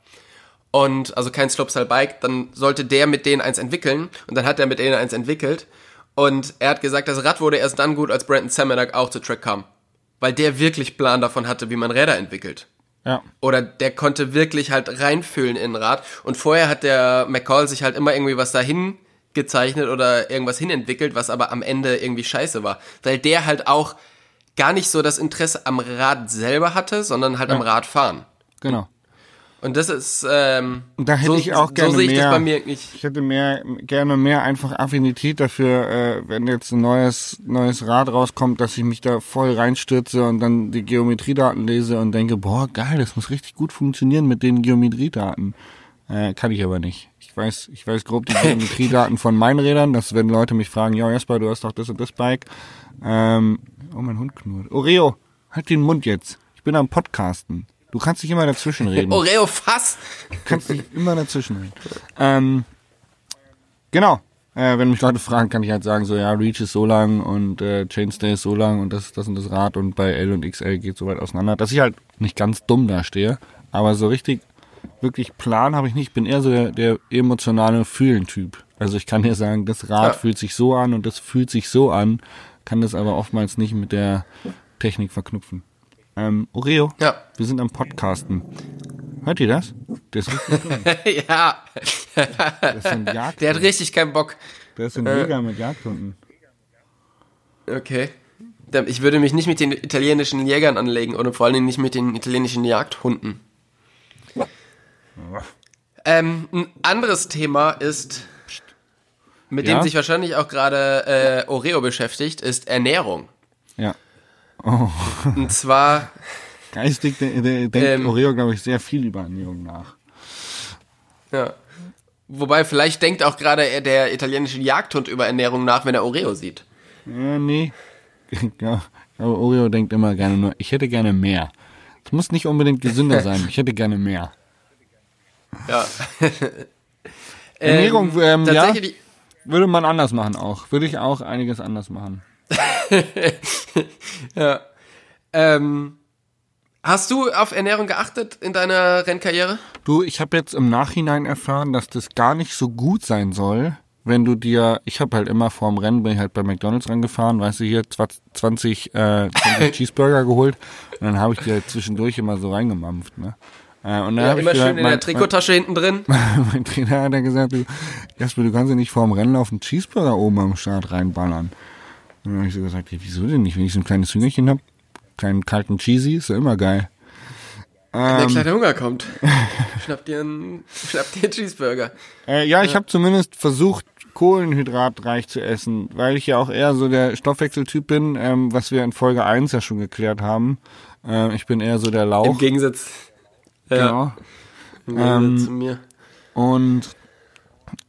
Speaker 3: und also kein Slopestyle-Bike, dann sollte der mit denen eins entwickeln und dann hat er mit denen eins entwickelt und er hat gesagt, das Rad wurde erst dann gut, als Brandon Samanak auch zu Track kam, weil der wirklich Plan davon hatte, wie man Räder entwickelt.
Speaker 2: Ja.
Speaker 3: Oder der konnte wirklich halt reinfühlen in ein Rad. Und vorher hat der McCall sich halt immer irgendwie was dahin gezeichnet oder irgendwas hinentwickelt, was aber am Ende irgendwie scheiße war. Weil der halt auch gar nicht so das Interesse am Rad selber hatte, sondern halt am Radfahren.
Speaker 2: Genau.
Speaker 3: Und das ist, ähm,
Speaker 2: Und da hätte
Speaker 3: so,
Speaker 2: ich auch gerne
Speaker 3: so sehe ich
Speaker 2: mehr.
Speaker 3: das bei mir nicht.
Speaker 2: Ich hätte mehr, gerne mehr einfach Affinität dafür, äh, wenn jetzt ein neues, neues Rad rauskommt, dass ich mich da voll reinstürze und dann die Geometriedaten lese und denke, boah, geil, das muss richtig gut funktionieren mit den Geometriedaten. Äh, kann ich aber nicht. Ich weiß, ich weiß grob die Geometriedaten von meinen Rädern, dass wenn Leute mich fragen, ja, Jasper, du hast doch das und das Bike. Ähm, oh, mein Hund knurrt. Oreo, halt den Mund jetzt. Ich bin am Podcasten. Du kannst nicht immer dazwischen reden.
Speaker 3: Oreo Fass!
Speaker 2: kannst nicht immer dazwischen reden. Ähm, genau. Äh, wenn mich Leute fragen, kann ich halt sagen, so ja, Reach ist so lang und äh, Chainstay ist so lang und das, das und das Rad und bei L und XL geht so weit auseinander, dass ich halt nicht ganz dumm dastehe, aber so richtig, wirklich Plan habe ich nicht. Ich bin eher so der, der emotionale Fühlen-Typ. Also ich kann dir sagen, das Rad
Speaker 3: Ja.
Speaker 2: fühlt sich so an und das fühlt sich so an, kann das aber oftmals nicht mit der Technik verknüpfen. Ähm, Oreo,
Speaker 3: Ja.
Speaker 2: wir sind am Podcasten. Hört ihr das? Das ist richtig dumm.
Speaker 3: ja. Der hat richtig keinen Bock.
Speaker 2: Das ist ein Jäger mit Jagdhunden.
Speaker 3: Okay. Der- Ich würde mich nicht mit den italienischen Jägern anlegen oder vor allen Dingen nicht mit den italienischen Jagdhunden. Ähm, ein anderes Thema ist, mit
Speaker 2: Ja?
Speaker 3: dem sich wahrscheinlich auch gerade äh, Oreo beschäftigt, ist Ernährung.
Speaker 2: Ja.
Speaker 3: Und zwar,
Speaker 2: Geistig de de denkt
Speaker 3: Ähm.
Speaker 2: Oreo, glaube ich, sehr viel über Ernährung nach.
Speaker 3: ja. Wobei vielleicht denkt auch gerade er- der italienische Jagdhund über Ernährung nach, wenn er Oreo sieht.
Speaker 2: Ja, nee. Ich glaube, Oreo denkt immer gerne nur, ich hätte gerne mehr. Es muss nicht unbedingt gesünder sein, ich hätte gerne mehr.
Speaker 3: Ja.
Speaker 2: Ernährung, ähm, ja,
Speaker 3: tatsächlich,
Speaker 2: würde man anders machen auch. Würde ich auch einiges anders machen.
Speaker 3: Ja. Ähm, Hast du auf Ernährung geachtet in deiner Rennkarriere?
Speaker 2: Du, ich habe jetzt im Nachhinein erfahren, dass das gar nicht so gut sein soll, wenn du dir, ich habe halt immer vorm Rennen, bin ich halt bei McDonalds rangefahren, weißt du, hier 20, äh, 20 Cheeseburger geholt und dann habe ich die halt zwischendurch immer so reingemampft, ne? Äh, und dann
Speaker 3: Ja,
Speaker 2: hab ich
Speaker 3: immer
Speaker 2: gesagt,
Speaker 3: schön in
Speaker 2: mein-
Speaker 3: der Trikottasche hinten drin.
Speaker 2: Mein, Trainer hat ja gesagt, du, Jasper, du kannst ja nicht vorm Rennen auf einen Cheeseburger oben am Start reinballern. Und dann habe ich so gesagt, ja, wieso denn nicht? Wenn ich so ein kleines Hüngerchen hab, kleinen kalten Cheesy, ist ja immer geil.
Speaker 3: Wenn der
Speaker 2: Ähm,
Speaker 3: kleine Hunger kommt. Schnapp dir einen, schnapp dir einen Cheeseburger.
Speaker 2: Äh, ja, ich habe zumindest versucht, kohlenhydratreich zu essen, weil ich ja auch eher so der Stoffwechseltyp bin, ähm, was wir in Folge 1 ja schon geklärt haben. Äh, ich bin eher so der
Speaker 3: Im
Speaker 2: Lauch.
Speaker 3: Gegensatz, ja,
Speaker 2: Genau.
Speaker 3: im Gegensatz
Speaker 2: Ähm,
Speaker 3: zu mir.
Speaker 2: Und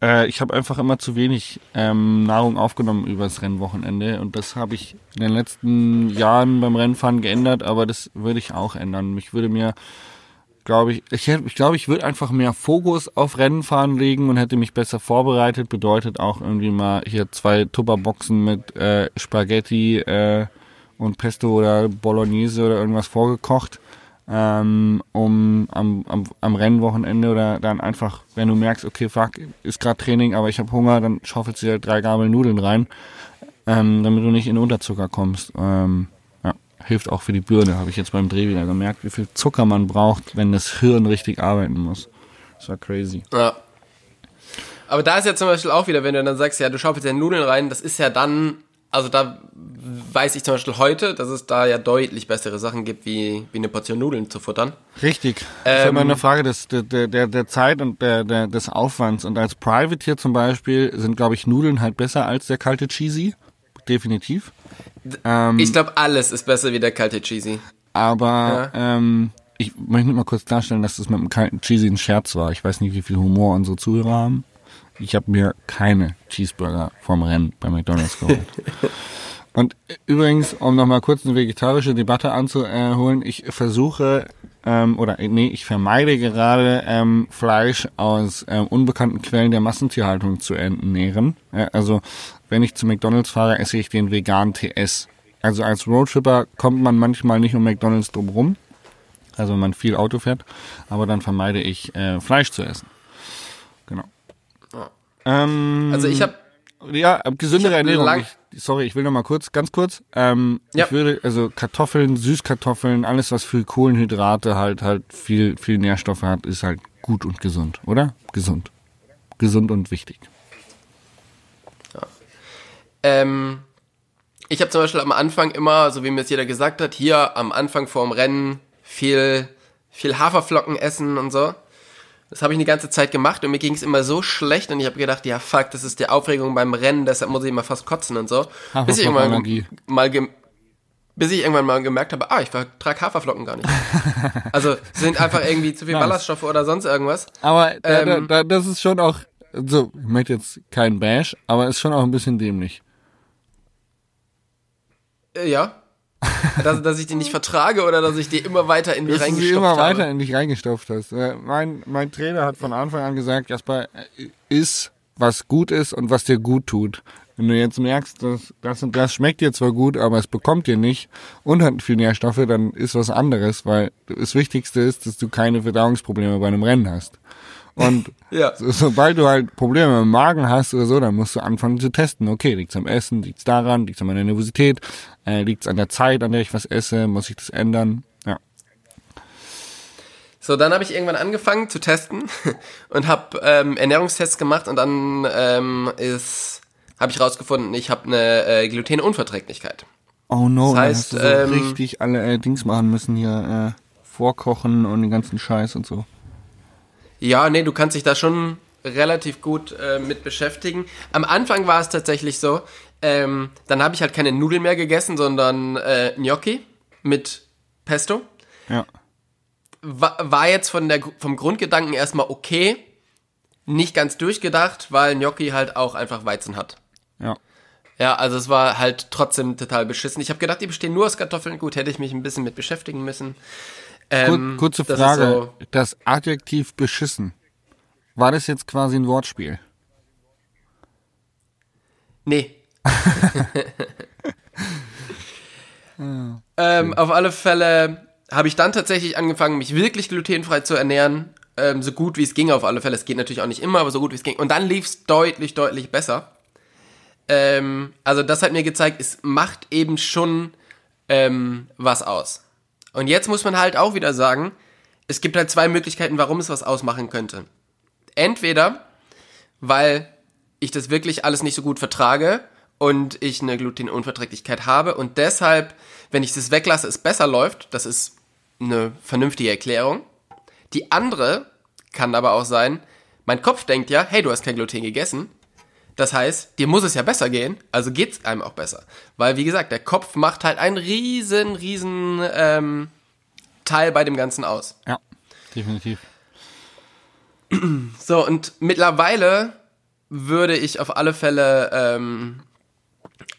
Speaker 2: äh, ich habe einfach immer zu wenig ähm, Nahrung aufgenommen übers Rennwochenende und das habe ich in den letzten Jahren beim Rennfahren geändert, aber das würde ich auch ändern. Ich würde mir, glaube ich, ich, hätte- ich glaube, ich würde einfach mehr Fokus auf Rennfahren legen und hätte mich besser vorbereitet. Bedeutet auch irgendwie mal hier zwei Tupperboxen mit äh, Spaghetti äh, und Pesto oder Bolognese oder irgendwas vorgekocht ähm, um am, am, am Rennwochenende oder dann einfach, wenn du merkst, okay, fuck, ist gerade Training, aber ich habe Hunger, dann schaufelst du dir drei Gabel Nudeln rein, ähm, damit du nicht in Unterzucker kommst. Ähm, ja, hilft auch für die Birne, habe ich jetzt beim Dreh wieder gemerkt, wie viel Zucker man braucht, wenn das Hirn richtig arbeiten muss. Das war crazy.
Speaker 3: Ja. Aber da ist ja zum Beispiel auch wieder, wenn du dann sagst, ja, du schaufelst ja Nudeln rein, das ist ja dann, also da weiß ich zum Beispiel heute, dass es da ja deutlich bessere Sachen gibt, wie, wie eine Portion Nudeln zu futtern.
Speaker 2: Richtig. das ist
Speaker 3: Ähm,
Speaker 2: immer eine Frage des, der, der, der Zeit und der, der, des Aufwands. Und als Privateer zum Beispiel sind, glaube ich, Nudeln halt besser als der kalte Cheesy. Definitiv. Ähm,
Speaker 3: Ich glaube, alles ist besser wie der kalte Cheesy.
Speaker 2: Aber ähm, ich möchte mal kurz darstellen, dass das mit dem kalten Cheesy ein Scherz war. Ich weiß nicht, wie viel Humor unsere Zuhörer haben. Ich habe mir keine Cheeseburger vom Rennen bei McDonalds geholt. Und übrigens, um nochmal kurz eine vegetarische Debatte anzuholen, ich versuche, ähm, oder äh, nee, ich vermeide gerade ähm, Fleisch aus ähm, unbekannten Quellen der Massentierhaltung zu ernähren. Äh, also wenn ich zu McDonalds fahre, esse ich den vegan TS. Also als Roadtripper kommt man manchmal nicht um McDonalds drum rum, also wenn man viel Auto fährt, aber dann vermeide ich äh, Fleisch zu essen. Ähm,
Speaker 3: Also ich habe
Speaker 2: ja, gesündere
Speaker 3: hab
Speaker 2: Ernährung. Ich, sorry, ich will noch mal kurz, ganz kurz. Ähm,
Speaker 3: Ja.
Speaker 2: Ich würde, also Kartoffeln, Süßkartoffeln, alles was viel Kohlenhydrate halt, halt viel, viel Nährstoffe hat, ist halt gut und gesund, oder? Gesund. Gesund und wichtig.
Speaker 3: Ähm, ich habe zum Beispiel am Anfang immer, so wie mir es jeder gesagt hat, hier am Anfang vorm Rennen viel, viel Haferflocken essen und so. Das habe ich eine ganze Zeit gemacht und mir ging es immer so schlecht und ich habe gedacht, ja fuck, das ist die Aufregung beim Rennen, deshalb muss ich immer fast kotzen und so. Bis ich irgendwann mal bis ich irgendwann mal gemerkt habe, ah, ich vertrage Haferflocken gar nicht. also sind einfach irgendwie zu viel
Speaker 2: Nice.
Speaker 3: Ballaststoffe oder sonst irgendwas.
Speaker 2: Aber da,
Speaker 3: Ähm,
Speaker 2: da, da, das ist schon auch, so, ich möchte jetzt kein Bash, aber ist schon auch ein bisschen dämlich.
Speaker 3: Äh, ja. Dass, dass ich die nicht vertrage oder dass ich die immer weiter in mich
Speaker 2: Dass du sie
Speaker 3: reingestopft
Speaker 2: immer
Speaker 3: habe.
Speaker 2: weiter in dich reingestopft hast. Äh, Mein, mein Trainer hat von Anfang an gesagt, Jasper, äh, iss, was gut ist und was dir gut tut. Wenn du jetzt merkst, dass das und das schmeckt dir zwar gut, aber es bekommt dir nicht und hat viel Nährstoffe, dann ist was anderes, weil das Wichtigste ist, dass du keine Verdauungsprobleme bei einem Rennen hast. Und
Speaker 3: Ja.
Speaker 2: so, sobald du halt Probleme im Magen hast oder so, dann musst du anfangen zu testen. Okay, liegt's am Essen, liegt's daran, liegt's an meiner Nervosität, äh, liegt's an der Zeit, an der ich was esse, muss ich das ändern? Ja.
Speaker 3: So, dann habe ich irgendwann angefangen zu testen und habe ähm, Ernährungstests gemacht und dann ähm, ist habe ich rausgefunden, ich habe eine äh, Glutenunverträglichkeit.
Speaker 2: Oh no,
Speaker 3: Das
Speaker 2: dann
Speaker 3: heißt,
Speaker 2: hast du so
Speaker 3: ähm,
Speaker 2: richtig alle äh, Dings machen müssen hier, äh, vorkochen und den ganzen Scheiß und so.
Speaker 3: Ja, nee, du kannst dich da schon relativ gut äh, mit beschäftigen. Am Anfang war es tatsächlich so, ähm, dann habe ich halt keine Nudeln mehr gegessen, sondern äh, Gnocchi mit Pesto.
Speaker 2: Ja.
Speaker 3: War, war jetzt von der, vom Grundgedanken erstmal okay, nicht ganz durchgedacht, weil Gnocchi halt auch einfach Weizen hat.
Speaker 2: Ja.
Speaker 3: Ja, also es war halt trotzdem total beschissen. Ich habe gedacht, die bestehen nur aus Kartoffeln. Gut, hätte ich mich ein bisschen mit beschäftigen müssen.
Speaker 2: Kur
Speaker 3: Ähm,
Speaker 2: kurze
Speaker 3: das ist
Speaker 2: Frage.
Speaker 3: so-
Speaker 2: Das Adjektiv beschissen. War das jetzt quasi ein Wortspiel?
Speaker 3: Nee. ähm, auf alle Fälle habe ich dann tatsächlich angefangen, mich wirklich glutenfrei zu ernähren. Ähm, so gut wie es ging auf alle Fälle. Es geht natürlich auch nicht immer, aber so gut wie es ging. Und dann lief es deutlich, deutlich besser. Ähm, also das hat mir gezeigt, es macht eben schon ähm, was aus. Und jetzt muss man halt auch wieder sagen, es gibt halt zwei Möglichkeiten, warum es was ausmachen könnte. Entweder, weil ich das wirklich alles nicht so gut vertrage und ich eine Glutenunverträglichkeit habe und deshalb, wenn ich das weglasse, es besser läuft. Das ist eine vernünftige Erklärung. Die andere kann aber auch sein, mein Kopf denkt ja, hey, du hast kein Gluten gegessen. Das heißt, dir muss es ja besser gehen, also geht's einem auch besser. Weil, wie gesagt, der Kopf macht halt einen riesen, riesen ähm, Teil bei dem Ganzen aus.
Speaker 2: Ja, definitiv.
Speaker 3: So, und mittlerweile würde ich auf alle Fälle ähm,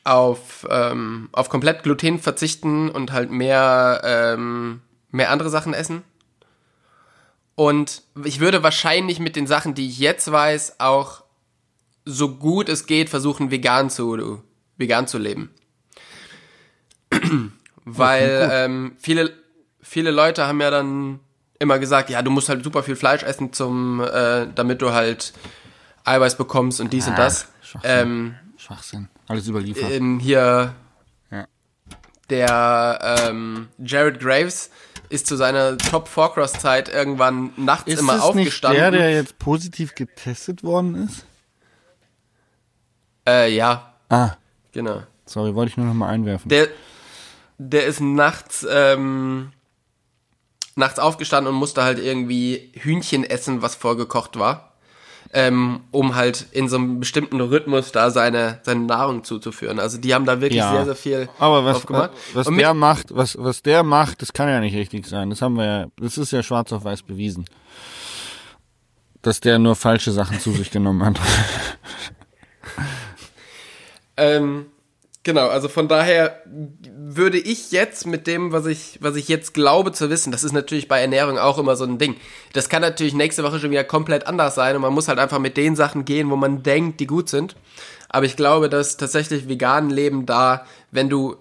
Speaker 3: auf, ähm, auf komplett Gluten verzichten und halt mehr, ähm, mehr andere Sachen essen. Und ich würde wahrscheinlich mit den Sachen, die ich jetzt weiß, auch so gut es geht versuchen, vegan zu, vegan zu leben. Weil ähm, viele, viele Leute haben ja dann immer gesagt, ja, du musst halt super viel Fleisch essen, zum, äh, damit du halt Eiweiß bekommst und dies und das.
Speaker 2: Schwachsinn.
Speaker 3: Ähm,
Speaker 2: Schwachsinn. Alles überliefert.
Speaker 3: ähm, hier
Speaker 2: ja.
Speaker 3: der ähm, Jared Graves ist zu seiner Top Four Cross Zeit irgendwann nachts
Speaker 2: Ist
Speaker 3: immer
Speaker 2: es
Speaker 3: aufgestanden.
Speaker 2: der, der jetzt positiv getestet worden ist?
Speaker 3: Äh, ja,
Speaker 2: Ah,
Speaker 3: genau.
Speaker 2: sorry, wollte ich nur noch mal einwerfen.
Speaker 3: Der, der ist nachts, ähm, nachts aufgestanden und musste halt irgendwie Hühnchen essen, was vorgekocht war. Ähm, um halt in so einem bestimmten Rhythmus da seine, seine Nahrung zuzuführen. Also die haben da wirklich
Speaker 2: Ja.
Speaker 3: sehr, sehr viel
Speaker 2: Aber was,
Speaker 3: drauf gemacht.
Speaker 2: was
Speaker 3: Und
Speaker 2: der macht, was, was der macht, das kann ja nicht richtig sein. Das haben wir ja, das ist ja schwarz auf weiß bewiesen. Dass der nur falsche Sachen zu sich genommen hat.
Speaker 3: Ähm, genau, also von daher würde ich jetzt mit dem, was ich, was ich jetzt glaube zu wissen, das ist natürlich bei Ernährung auch immer so ein Ding. Das kann natürlich nächste Woche schon wieder komplett anders sein und man muss halt einfach mit den Sachen gehen, wo man denkt, die gut sind. Aber ich glaube, dass tatsächlich vegan Leben da, wenn du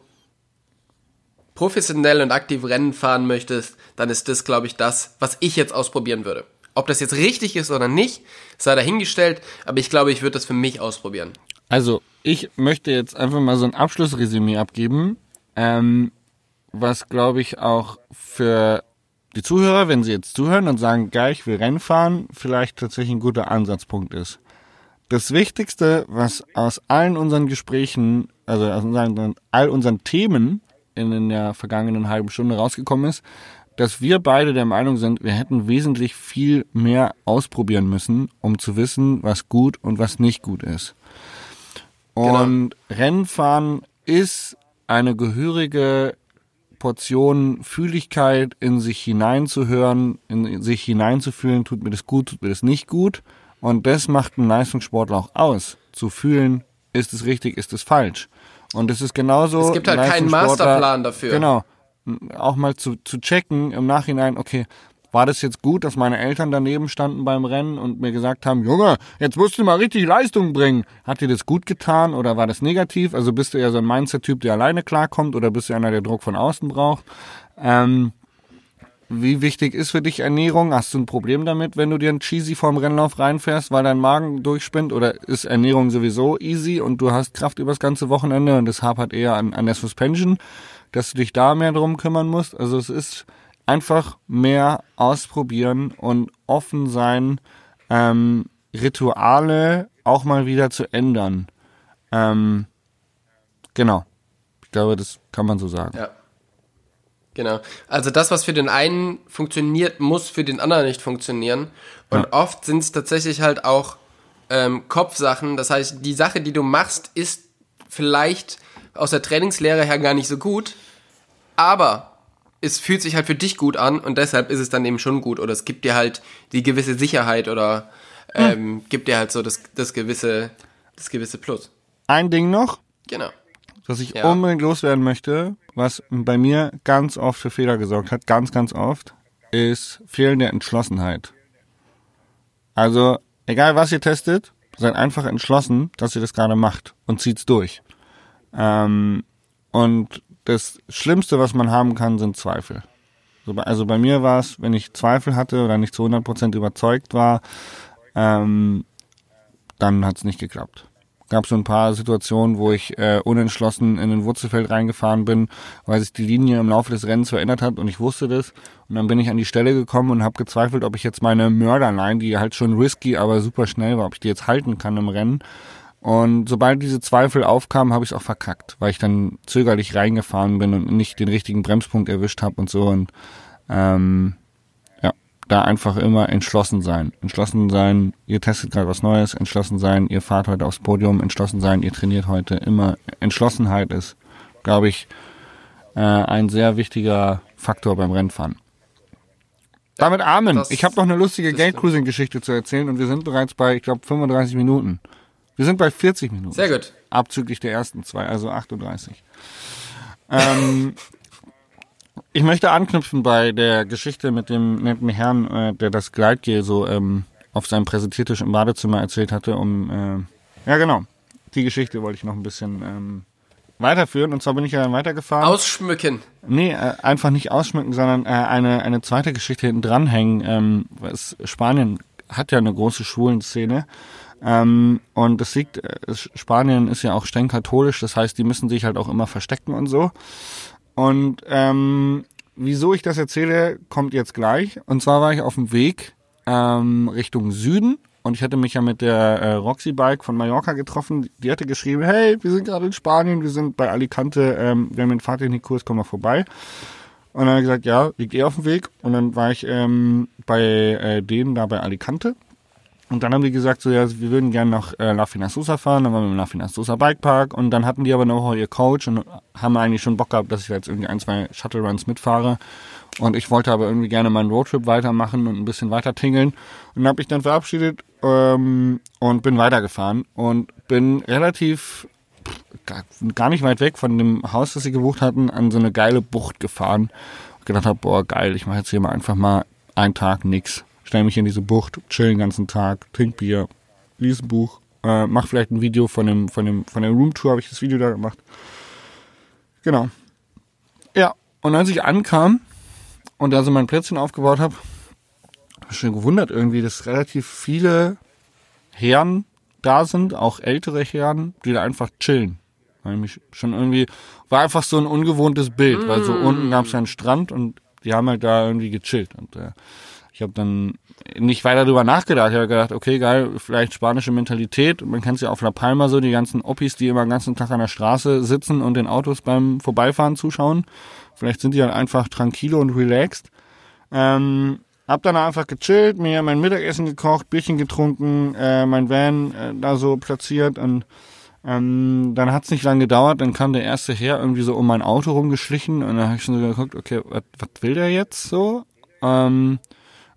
Speaker 3: professionell und aktiv Rennen fahren möchtest, dann ist das, glaube ich, das, was ich jetzt ausprobieren würde. Ob das jetzt richtig ist oder nicht, sei dahingestellt, aber ich glaube, ich würde das für mich ausprobieren.
Speaker 2: Also, ich möchte jetzt einfach mal so ein Abschlussresümee abgeben, ähm, was glaube ich auch für die Zuhörer, wenn sie jetzt zuhören und sagen, geil, ich will Rennen fahren, vielleicht tatsächlich ein guter Ansatzpunkt ist. Das Wichtigste, was aus allen unseren Gesprächen, also aus unseren, all unseren Themen in der vergangenen halben Stunde rausgekommen ist, dass wir beide der Meinung sind, wir hätten wesentlich viel mehr ausprobieren müssen, um zu wissen, was gut und was nicht gut ist. Und Rennfahren ist eine gehörige Portion Fühligkeit in sich hineinzuhören, in sich hineinzufühlen, tut mir das gut, tut mir das nicht gut. Und das macht einen Leistungssportler auch aus. Zu fühlen, ist es richtig, ist es falsch. Und es ist genauso.
Speaker 3: Es gibt halt
Speaker 2: ein
Speaker 3: keinen Masterplan dafür.
Speaker 2: Genau. Auch mal zu, zu checken im Nachhinein, okay, war das jetzt gut, dass meine Eltern daneben standen beim Rennen und mir gesagt haben, Junge, jetzt musst du mal richtig Leistung bringen. Hat dir das gut getan oder war das negativ? Also bist du eher so ein Mindset-Typ, der alleine klarkommt oder bist du einer, der Druck von außen braucht? Ähm, wie wichtig ist für dich Ernährung? Hast du ein Problem damit, wenn du dir ein Cheesy vorm Rennlauf reinfährst, weil dein Magen durchspinnt? Oder ist Ernährung sowieso easy und du hast Kraft übers ganze Wochenende und es hapert eher an, an der Suspension, dass du dich da mehr drum kümmern musst? Also es ist einfach mehr ausprobieren und offen sein, ähm, Rituale auch mal wieder zu ändern. Ähm, genau. Ich glaube, das kann man so sagen.
Speaker 3: Ja. Genau. Also das, was für den einen funktioniert, muss für den anderen nicht funktionieren. Und
Speaker 2: Ja.
Speaker 3: oft sind es tatsächlich halt auch ähm, Kopfsachen. Das heißt, die Sache, die du machst, ist vielleicht aus der Trainingslehre her gar nicht so gut, aber es fühlt sich halt für dich gut an und deshalb ist es dann eben schon gut. Oder es gibt dir halt die gewisse Sicherheit oder ähm, gibt dir halt so das, das gewisse, das gewisse Plus.
Speaker 2: Ein Ding noch,
Speaker 3: Genau.
Speaker 2: das ich
Speaker 3: Ja.
Speaker 2: unbedingt loswerden möchte, was bei mir ganz oft für Fehler gesorgt hat, ganz, ganz oft, ist fehlende Entschlossenheit. Also, egal was ihr testet, seid einfach entschlossen, dass ihr das gerade macht und zieht's durch. Ähm, und das Schlimmste, was man haben kann, sind Zweifel. Also bei mir war es, wenn ich Zweifel hatte oder nicht zu 100% überzeugt war, ähm, dann hat es nicht geklappt. Gab so ein paar Situationen, wo ich äh, unentschlossen in ein Wurzelfeld reingefahren bin, weil sich die Linie im Laufe des Rennens verändert hat und ich wusste das. Und dann bin ich an die Stelle gekommen und habe gezweifelt, ob ich jetzt meine Mörderline, die halt schon risky, aber super schnell war, ob ich die jetzt halten kann im Rennen. Und sobald diese Zweifel aufkamen, habe ich es auch verkackt, weil ich dann zögerlich reingefahren bin und nicht den richtigen Bremspunkt erwischt habe und so. Und ähm, ja, da einfach immer entschlossen sein. Entschlossen sein, ihr testet gerade was Neues, entschlossen sein, ihr fahrt heute aufs Podium, entschlossen sein, ihr trainiert heute. Immer Entschlossenheit ist, glaube ich, äh, ein sehr wichtiger Faktor beim Rennfahren. Damit Amen.
Speaker 3: Das-
Speaker 2: ich habe noch eine lustige
Speaker 3: das
Speaker 2: Gate-Cruising-Geschichte zu erzählen und wir sind bereits bei, ich glaube, 35 Minuten. Wir sind bei 40 Minuten.
Speaker 3: Sehr gut.
Speaker 2: Abzüglich der ersten zwei, also 38. ähm, ich möchte anknüpfen bei der Geschichte mit dem netten Herrn, äh, der das Gleitgel so ähm, auf seinem Präsentiertisch im Badezimmer erzählt hatte, um äh, ja genau, die Geschichte wollte ich noch ein bisschen ähm, weiterführen und zwar bin ich ja dann weitergefahren.
Speaker 3: Ausschmücken.
Speaker 2: Nee, äh, einfach nicht ausschmücken, sondern äh, eine, eine zweite Geschichte hinten dranhängen. Ähm, Spanien hat ja eine große Schwulenszene. Ähm, und das liegt, äh, Spanien ist ja auch streng katholisch, das heißt, die müssen sich halt auch immer verstecken und so. Und ähm, wieso ich das erzähle, kommt jetzt gleich. Und zwar war ich auf dem Weg ähm, Richtung Süden und ich hatte mich ja mit der äh, Roxy Bike von Mallorca getroffen. Die hatte geschrieben, hey, wir sind gerade in Spanien, wir sind bei Alicante, ähm, wir haben den Fahrtechnikkurs, komm mal vorbei. Und dann hat er gesagt, ja, liegt eh auf dem Weg. Und dann war ich ähm, bei äh, denen da bei Alicante. Und dann haben die gesagt, so ja, wir würden gerne nach äh, La Finasusa fahren, dann waren wir im La Finasusa Bikepark und dann hatten die aber noch ihr Coach und haben eigentlich schon Bock gehabt, dass ich jetzt irgendwie ein, zwei Shuttle Runs mitfahre. Und ich wollte aber irgendwie gerne meinen Roadtrip weitermachen und ein bisschen weiter tingeln. Und habe ich dann verabschiedet ähm, und bin weitergefahren und bin relativ gar, nicht weit weg von dem Haus, das sie gebucht hatten, an so eine geile Bucht gefahren. Und gedacht habe, boah, geil, ich mache jetzt hier mal einfach mal einen Tag nix. Stell mich in diese Bucht, chill den ganzen Tag, trink Bier, lies ein Buch, äh, mach vielleicht ein Video von dem, von dem, von der Roomtour, habe ich das Video da gemacht. Genau. Ja, und als ich ankam und da so mein Plätzchen aufgebaut habe, habe ich schon gewundert irgendwie, dass relativ viele Herren da sind, auch ältere Herren, die da einfach chillen. Weil mich schon irgendwie, war einfach so ein ungewohntes Bild, weil so unten gab es ja einen Strand und die haben halt da irgendwie gechillt. Und äh, ich habe dann nicht weiter drüber nachgedacht. Ich habe gedacht, okay, geil, vielleicht spanische Mentalität. Man kennt es ja auf La Palma so, die ganzen Oppis, die immer den ganzen Tag an der Straße sitzen und den Autos beim Vorbeifahren zuschauen. Vielleicht sind die halt einfach tranquilo und relaxed. Ähm, hab dann einfach gechillt, mir mein Mittagessen gekocht, Bierchen getrunken, äh, mein Van äh, da so platziert und ähm, dann hat's nicht lange gedauert, dann kam der erste her irgendwie so um mein Auto rumgeschlichen und dann habe ich schon so geguckt, okay, was will der jetzt so? Ähm,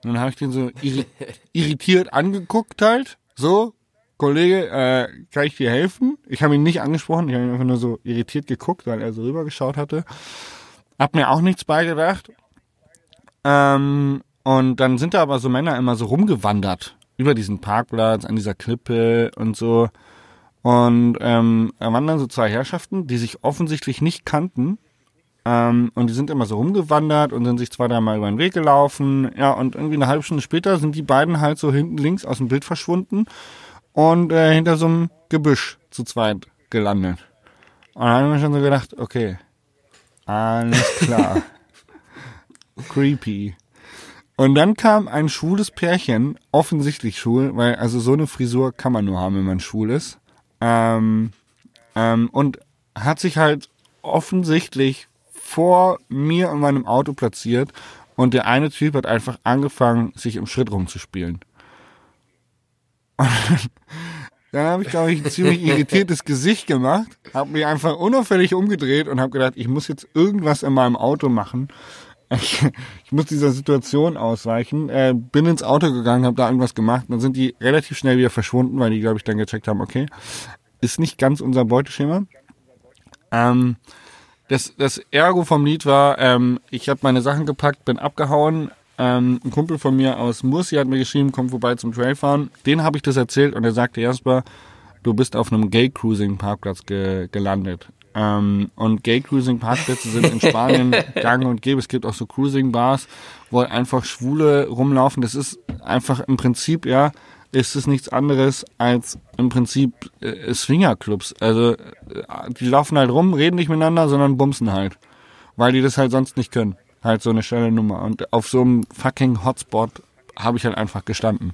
Speaker 2: und dann habe ich den so irri irritiert angeguckt halt, so, Kollege, äh, kann ich dir helfen? Ich habe ihn nicht angesprochen, ich habe ihn einfach nur so irritiert geguckt, weil er so rübergeschaut hatte. Hab mir auch nichts beigedacht. Ähm, und dann sind da aber so Männer immer so rumgewandert über diesen Parkplatz, an dieser Klippe und so. Und ähm, da waren dann so zwei Herrschaften, die sich offensichtlich nicht kannten. Ähm, und die sind immer so rumgewandert und sind sich zwei, dreimal über den Weg gelaufen. Ja, und irgendwie eine halbe Stunde später sind die beiden halt so hinten links aus dem Bild verschwunden und äh, hinter so einem Gebüsch zu zweit gelandet. Und dann haben wir schon so gedacht, okay, alles klar. Creepy. Und dann kam ein schwules Pärchen, offensichtlich schwul, weil also so eine Frisur kann man nur haben, wenn man schwul ist. Ähm, ähm, und hat sich halt offensichtlich vor mir und meinem Auto platziert und der eine Typ hat einfach angefangen, sich im Schritt rumzuspielen. Und dann habe ich, glaube ich, ein ziemlich irritiertes Gesicht gemacht, habe mich einfach unauffällig umgedreht und habe gedacht, ich muss jetzt irgendwas in meinem Auto machen. Ich, ich muss dieser Situation ausweichen. Äh, bin ins Auto gegangen, habe da irgendwas gemacht. Dann sind die relativ schnell wieder verschwunden, weil die, glaube ich, dann gecheckt haben, okay, ist nicht ganz unser Beuteschema. Ähm, das, das Ergo vom Lied war, ähm, ich habe meine Sachen gepackt, bin abgehauen. Ähm, ein Kumpel von mir aus Mursi hat mir geschrieben, komm vorbei zum Trailfahren. Den habe ich das erzählt und er sagte, Jasper, du bist auf einem Gay-Cruising-Parkplatz ge gelandet. Ähm, und Gay-Cruising-Parkplätze sind in Spanien gang und gäbe. Es gibt auch so Cruising-Bars, wo halt einfach Schwule rumlaufen. Das ist einfach im Prinzip, ja, ist es nichts anderes als im Prinzip äh, Swingerclubs. Also äh, die laufen halt rum, reden nicht miteinander, sondern bumsen halt. Weil die das halt sonst nicht können. Halt so eine schnelle Nummer. Und auf so einem fucking Hotspot habe ich halt einfach gestanden.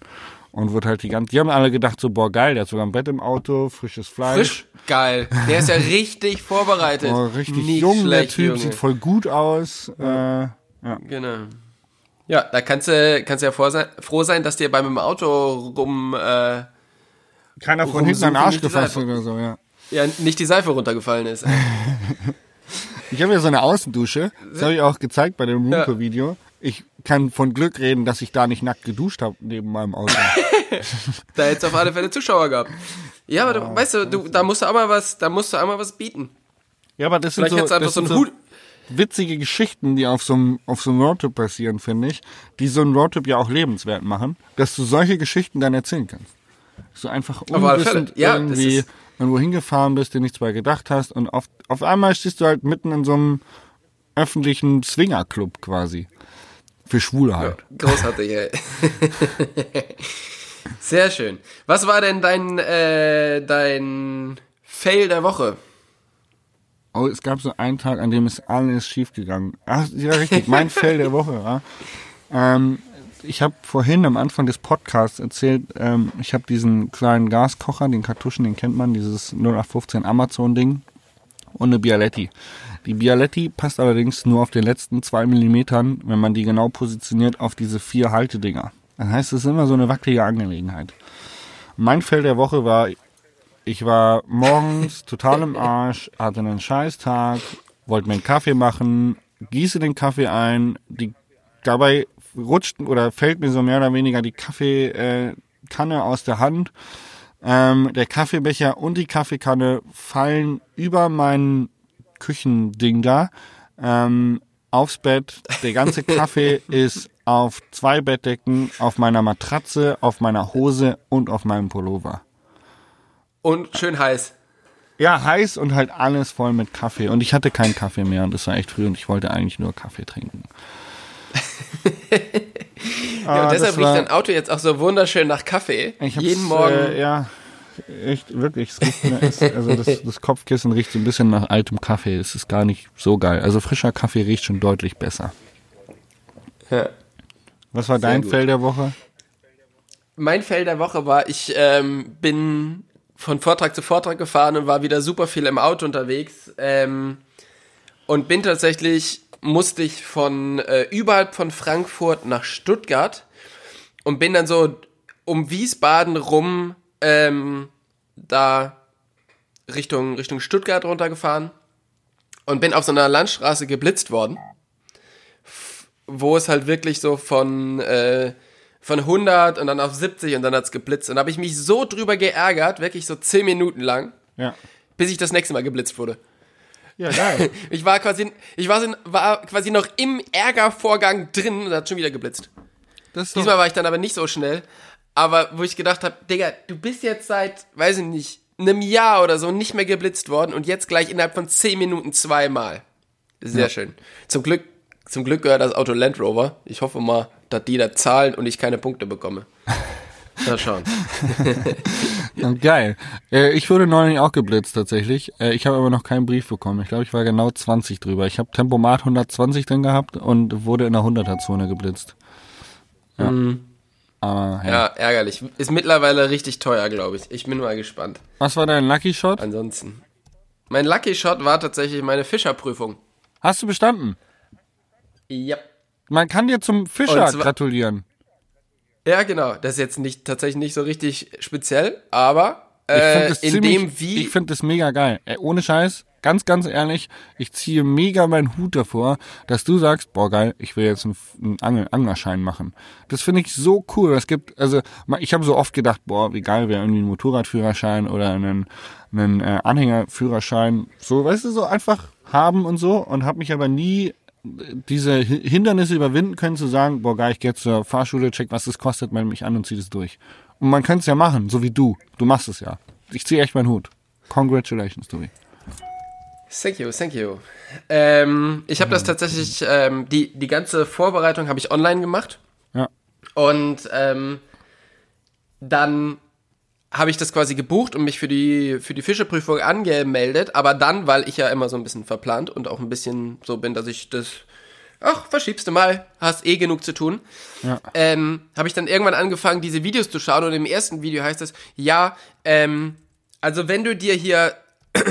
Speaker 2: Und wird halt die ganze, die haben alle gedacht so, boah geil, der hat sogar ein Bett im Auto, frisches Fleisch.
Speaker 3: Frisch, geil. Der ist ja richtig vorbereitet.
Speaker 2: Oh, richtig
Speaker 3: Nicht
Speaker 2: jung, der
Speaker 3: schlecht,
Speaker 2: Typ,
Speaker 3: Junge.
Speaker 2: sieht voll gut aus. Äh, ja.
Speaker 3: Genau. Ja, da kannst du, kannst ja froh sein, froh sein, dass dir beim Auto rum, äh,
Speaker 2: Keiner von hinten an den Arsch gefasst
Speaker 3: Seife.
Speaker 2: oder so, ja.
Speaker 3: ja, nicht die Seife runtergefallen ist.
Speaker 2: Ich habe ja so eine Außendusche, das habe ich auch gezeigt bei dem
Speaker 3: Ja.
Speaker 2: Rumco-Video. Ich kann von Glück reden, dass ich da nicht nackt geduscht habe neben meinem Auto.
Speaker 3: Da hättest du auf alle Fälle Zuschauer gehabt. Ja, aber du, weißt du, du, da musst du auch mal was, da musst du auch mal was bieten.
Speaker 2: ja, aber das sind
Speaker 3: Vielleicht
Speaker 2: so,
Speaker 3: hättest du einfach
Speaker 2: das
Speaker 3: so
Speaker 2: sind
Speaker 3: einen Hut.
Speaker 2: Witzige Geschichten, die auf so einem auf so einem Roadtrip passieren, finde ich, die so einen Roadtrip ja auch lebenswert machen, dass du solche Geschichten dann erzählen kannst. So einfach unwissend
Speaker 3: Ja,
Speaker 2: irgendwie irgendwo hingefahren bist, dir nichts bei gedacht hast und auf, auf einmal stehst du halt mitten in so einem öffentlichen Swingerclub quasi. Für Schwule halt.
Speaker 3: Großartig, ey. Sehr schön. Was war denn dein, äh, dein Fail der Woche?
Speaker 2: Oh, es gab so einen Tag, an dem ist alles schief gegangen. Ach, ja, richtig, mein Fail der Woche. Ja. Ähm, ich habe vorhin am Anfang des Podcasts erzählt, ähm, ich habe diesen kleinen Gaskocher, den Kartuschen, den kennt man, dieses 0815 Amazon-Ding und eine Bialetti. Die Bialetti passt allerdings nur auf den letzten zwei Millimetern, wenn man die genau positioniert, auf diese vier Haltedinger. Das heißt, es ist immer so eine wackelige Angelegenheit. Mein Fail der Woche war, ich war morgens total im Arsch, hatte einen Scheißtag, wollte mir einen Kaffee machen, gieße den Kaffee ein, die, dabei rutscht oder fällt mir so mehr oder weniger die Kaffeekanne äh, aus der Hand. Ähm, der Kaffeebecher und die Kaffeekanne fallen über mein Küchending da ähm, aufs Bett. Der ganze Kaffee ist auf zwei Bettdecken, auf meiner Matratze, auf meiner Hose und auf meinem Pullover.
Speaker 3: Und schön heiß.
Speaker 2: Ja, heiß und halt alles voll mit Kaffee. Und ich hatte keinen Kaffee mehr und es war echt früh und ich wollte eigentlich nur Kaffee trinken.
Speaker 3: Ja, und deshalb
Speaker 2: Ah, war-
Speaker 3: riecht dein Auto jetzt auch so wunderschön nach Kaffee. Jeden Morgen.
Speaker 2: Äh, ja, echt, wirklich. Es riecht, es, also das, das Kopfkissen riecht so ein bisschen nach altem Kaffee. Es ist gar nicht so geil. Also frischer Kaffee riecht schon deutlich besser.
Speaker 3: Ja.
Speaker 2: Was war
Speaker 3: Sehr
Speaker 2: dein
Speaker 3: gut.
Speaker 2: Fell der Woche?
Speaker 3: Mein Fail der Woche war, ich ähm, bin von Vortrag zu Vortrag gefahren und war wieder super viel im Auto unterwegs. Ähm, und bin tatsächlich, musste ich von äh, überhalb von Frankfurt nach Stuttgart und bin dann so um Wiesbaden rum ähm, da Richtung, Richtung Stuttgart runtergefahren und bin auf so einer Landstraße geblitzt worden, wo es halt wirklich so von, äh, von 100 und dann auf 70 und dann hat's geblitzt. Und da habe ich mich so drüber geärgert, wirklich so 10 Minuten lang,
Speaker 2: Ja.
Speaker 3: bis ich das nächste Mal geblitzt wurde.
Speaker 2: Ja, geil.
Speaker 3: Ich war quasi, ich war, so- war quasi noch im Ärgervorgang drin und hat schon wieder geblitzt.
Speaker 2: Das
Speaker 3: Diesmal war ich dann aber nicht so schnell. Aber wo ich gedacht habe, Digga, du bist jetzt seit, weiß ich nicht, einem Jahr oder so nicht mehr geblitzt worden und jetzt gleich innerhalb von 10 Minuten zweimal. Sehr schön. Zum Glück, zum Glück gehört das Auto Land Rover. Ich hoffe mal, dass die da zahlen und ich keine Punkte bekomme. Mal schauen.
Speaker 2: geil. Äh, ich wurde neulich auch geblitzt tatsächlich. Äh, ich habe aber noch keinen Brief bekommen. Ich glaube, ich war genau 20 drüber. Ich habe Tempomat 120 drin gehabt und wurde in der 100er-Zone geblitzt. Ja. Aber, hey.
Speaker 3: Ja, ärgerlich. Ist mittlerweile richtig teuer, glaube ich. Ich bin mal gespannt.
Speaker 2: Was war dein Lucky Shot?
Speaker 3: Ansonsten. Mein Lucky Shot war tatsächlich meine Fischerprüfung.
Speaker 2: Hast du bestanden?
Speaker 3: Ja.
Speaker 2: Man kann dir zum Fischer
Speaker 3: zwar-
Speaker 2: gratulieren.
Speaker 3: Ja, genau. Das ist jetzt nicht tatsächlich nicht so richtig speziell, aber äh, in
Speaker 2: ziemlich,
Speaker 3: dem wie
Speaker 2: ich finde das mega geil. Ey, ohne Scheiß, ganz, ganz ehrlich, ich ziehe mega meinen Hut davor, dass du sagst, boah geil, ich will jetzt einen, einen Angel, Anglerschein machen. Das finde ich so cool. Es gibt, also ich habe so oft gedacht, boah, wie geil wäre irgendwie ein Motorradführerschein oder einen, einen äh, Anhängerführerschein. So, weißt du, so einfach haben und so und habe mich aber nie diese Hi- Hindernisse überwinden können, zu sagen, boah, geil, ich gehe zur Fahrschule, check, was das kostet, melde mich an und zieh das durch. Und man könnte es ja machen, so wie du. Du machst es ja. Ich ziehe echt meinen Hut. Congratulations, Tobi.
Speaker 3: Thank you, thank you. Ähm, ich habe das tatsächlich, ähm, die, die ganze Vorbereitung habe ich online gemacht.
Speaker 2: Ja.
Speaker 3: Und ähm, dann habe ich das quasi gebucht und mich für die, für die Fischeprüfung angemeldet. Aber dann, weil ich ja immer so ein bisschen verplant und auch ein bisschen so bin, dass ich das, ach, verschiebst du mal, hast eh genug zu tun,
Speaker 2: Ja.
Speaker 3: ähm, habe ich dann irgendwann angefangen, diese Videos zu schauen. Und im ersten Video heißt es, ja, ähm, also wenn du dir hier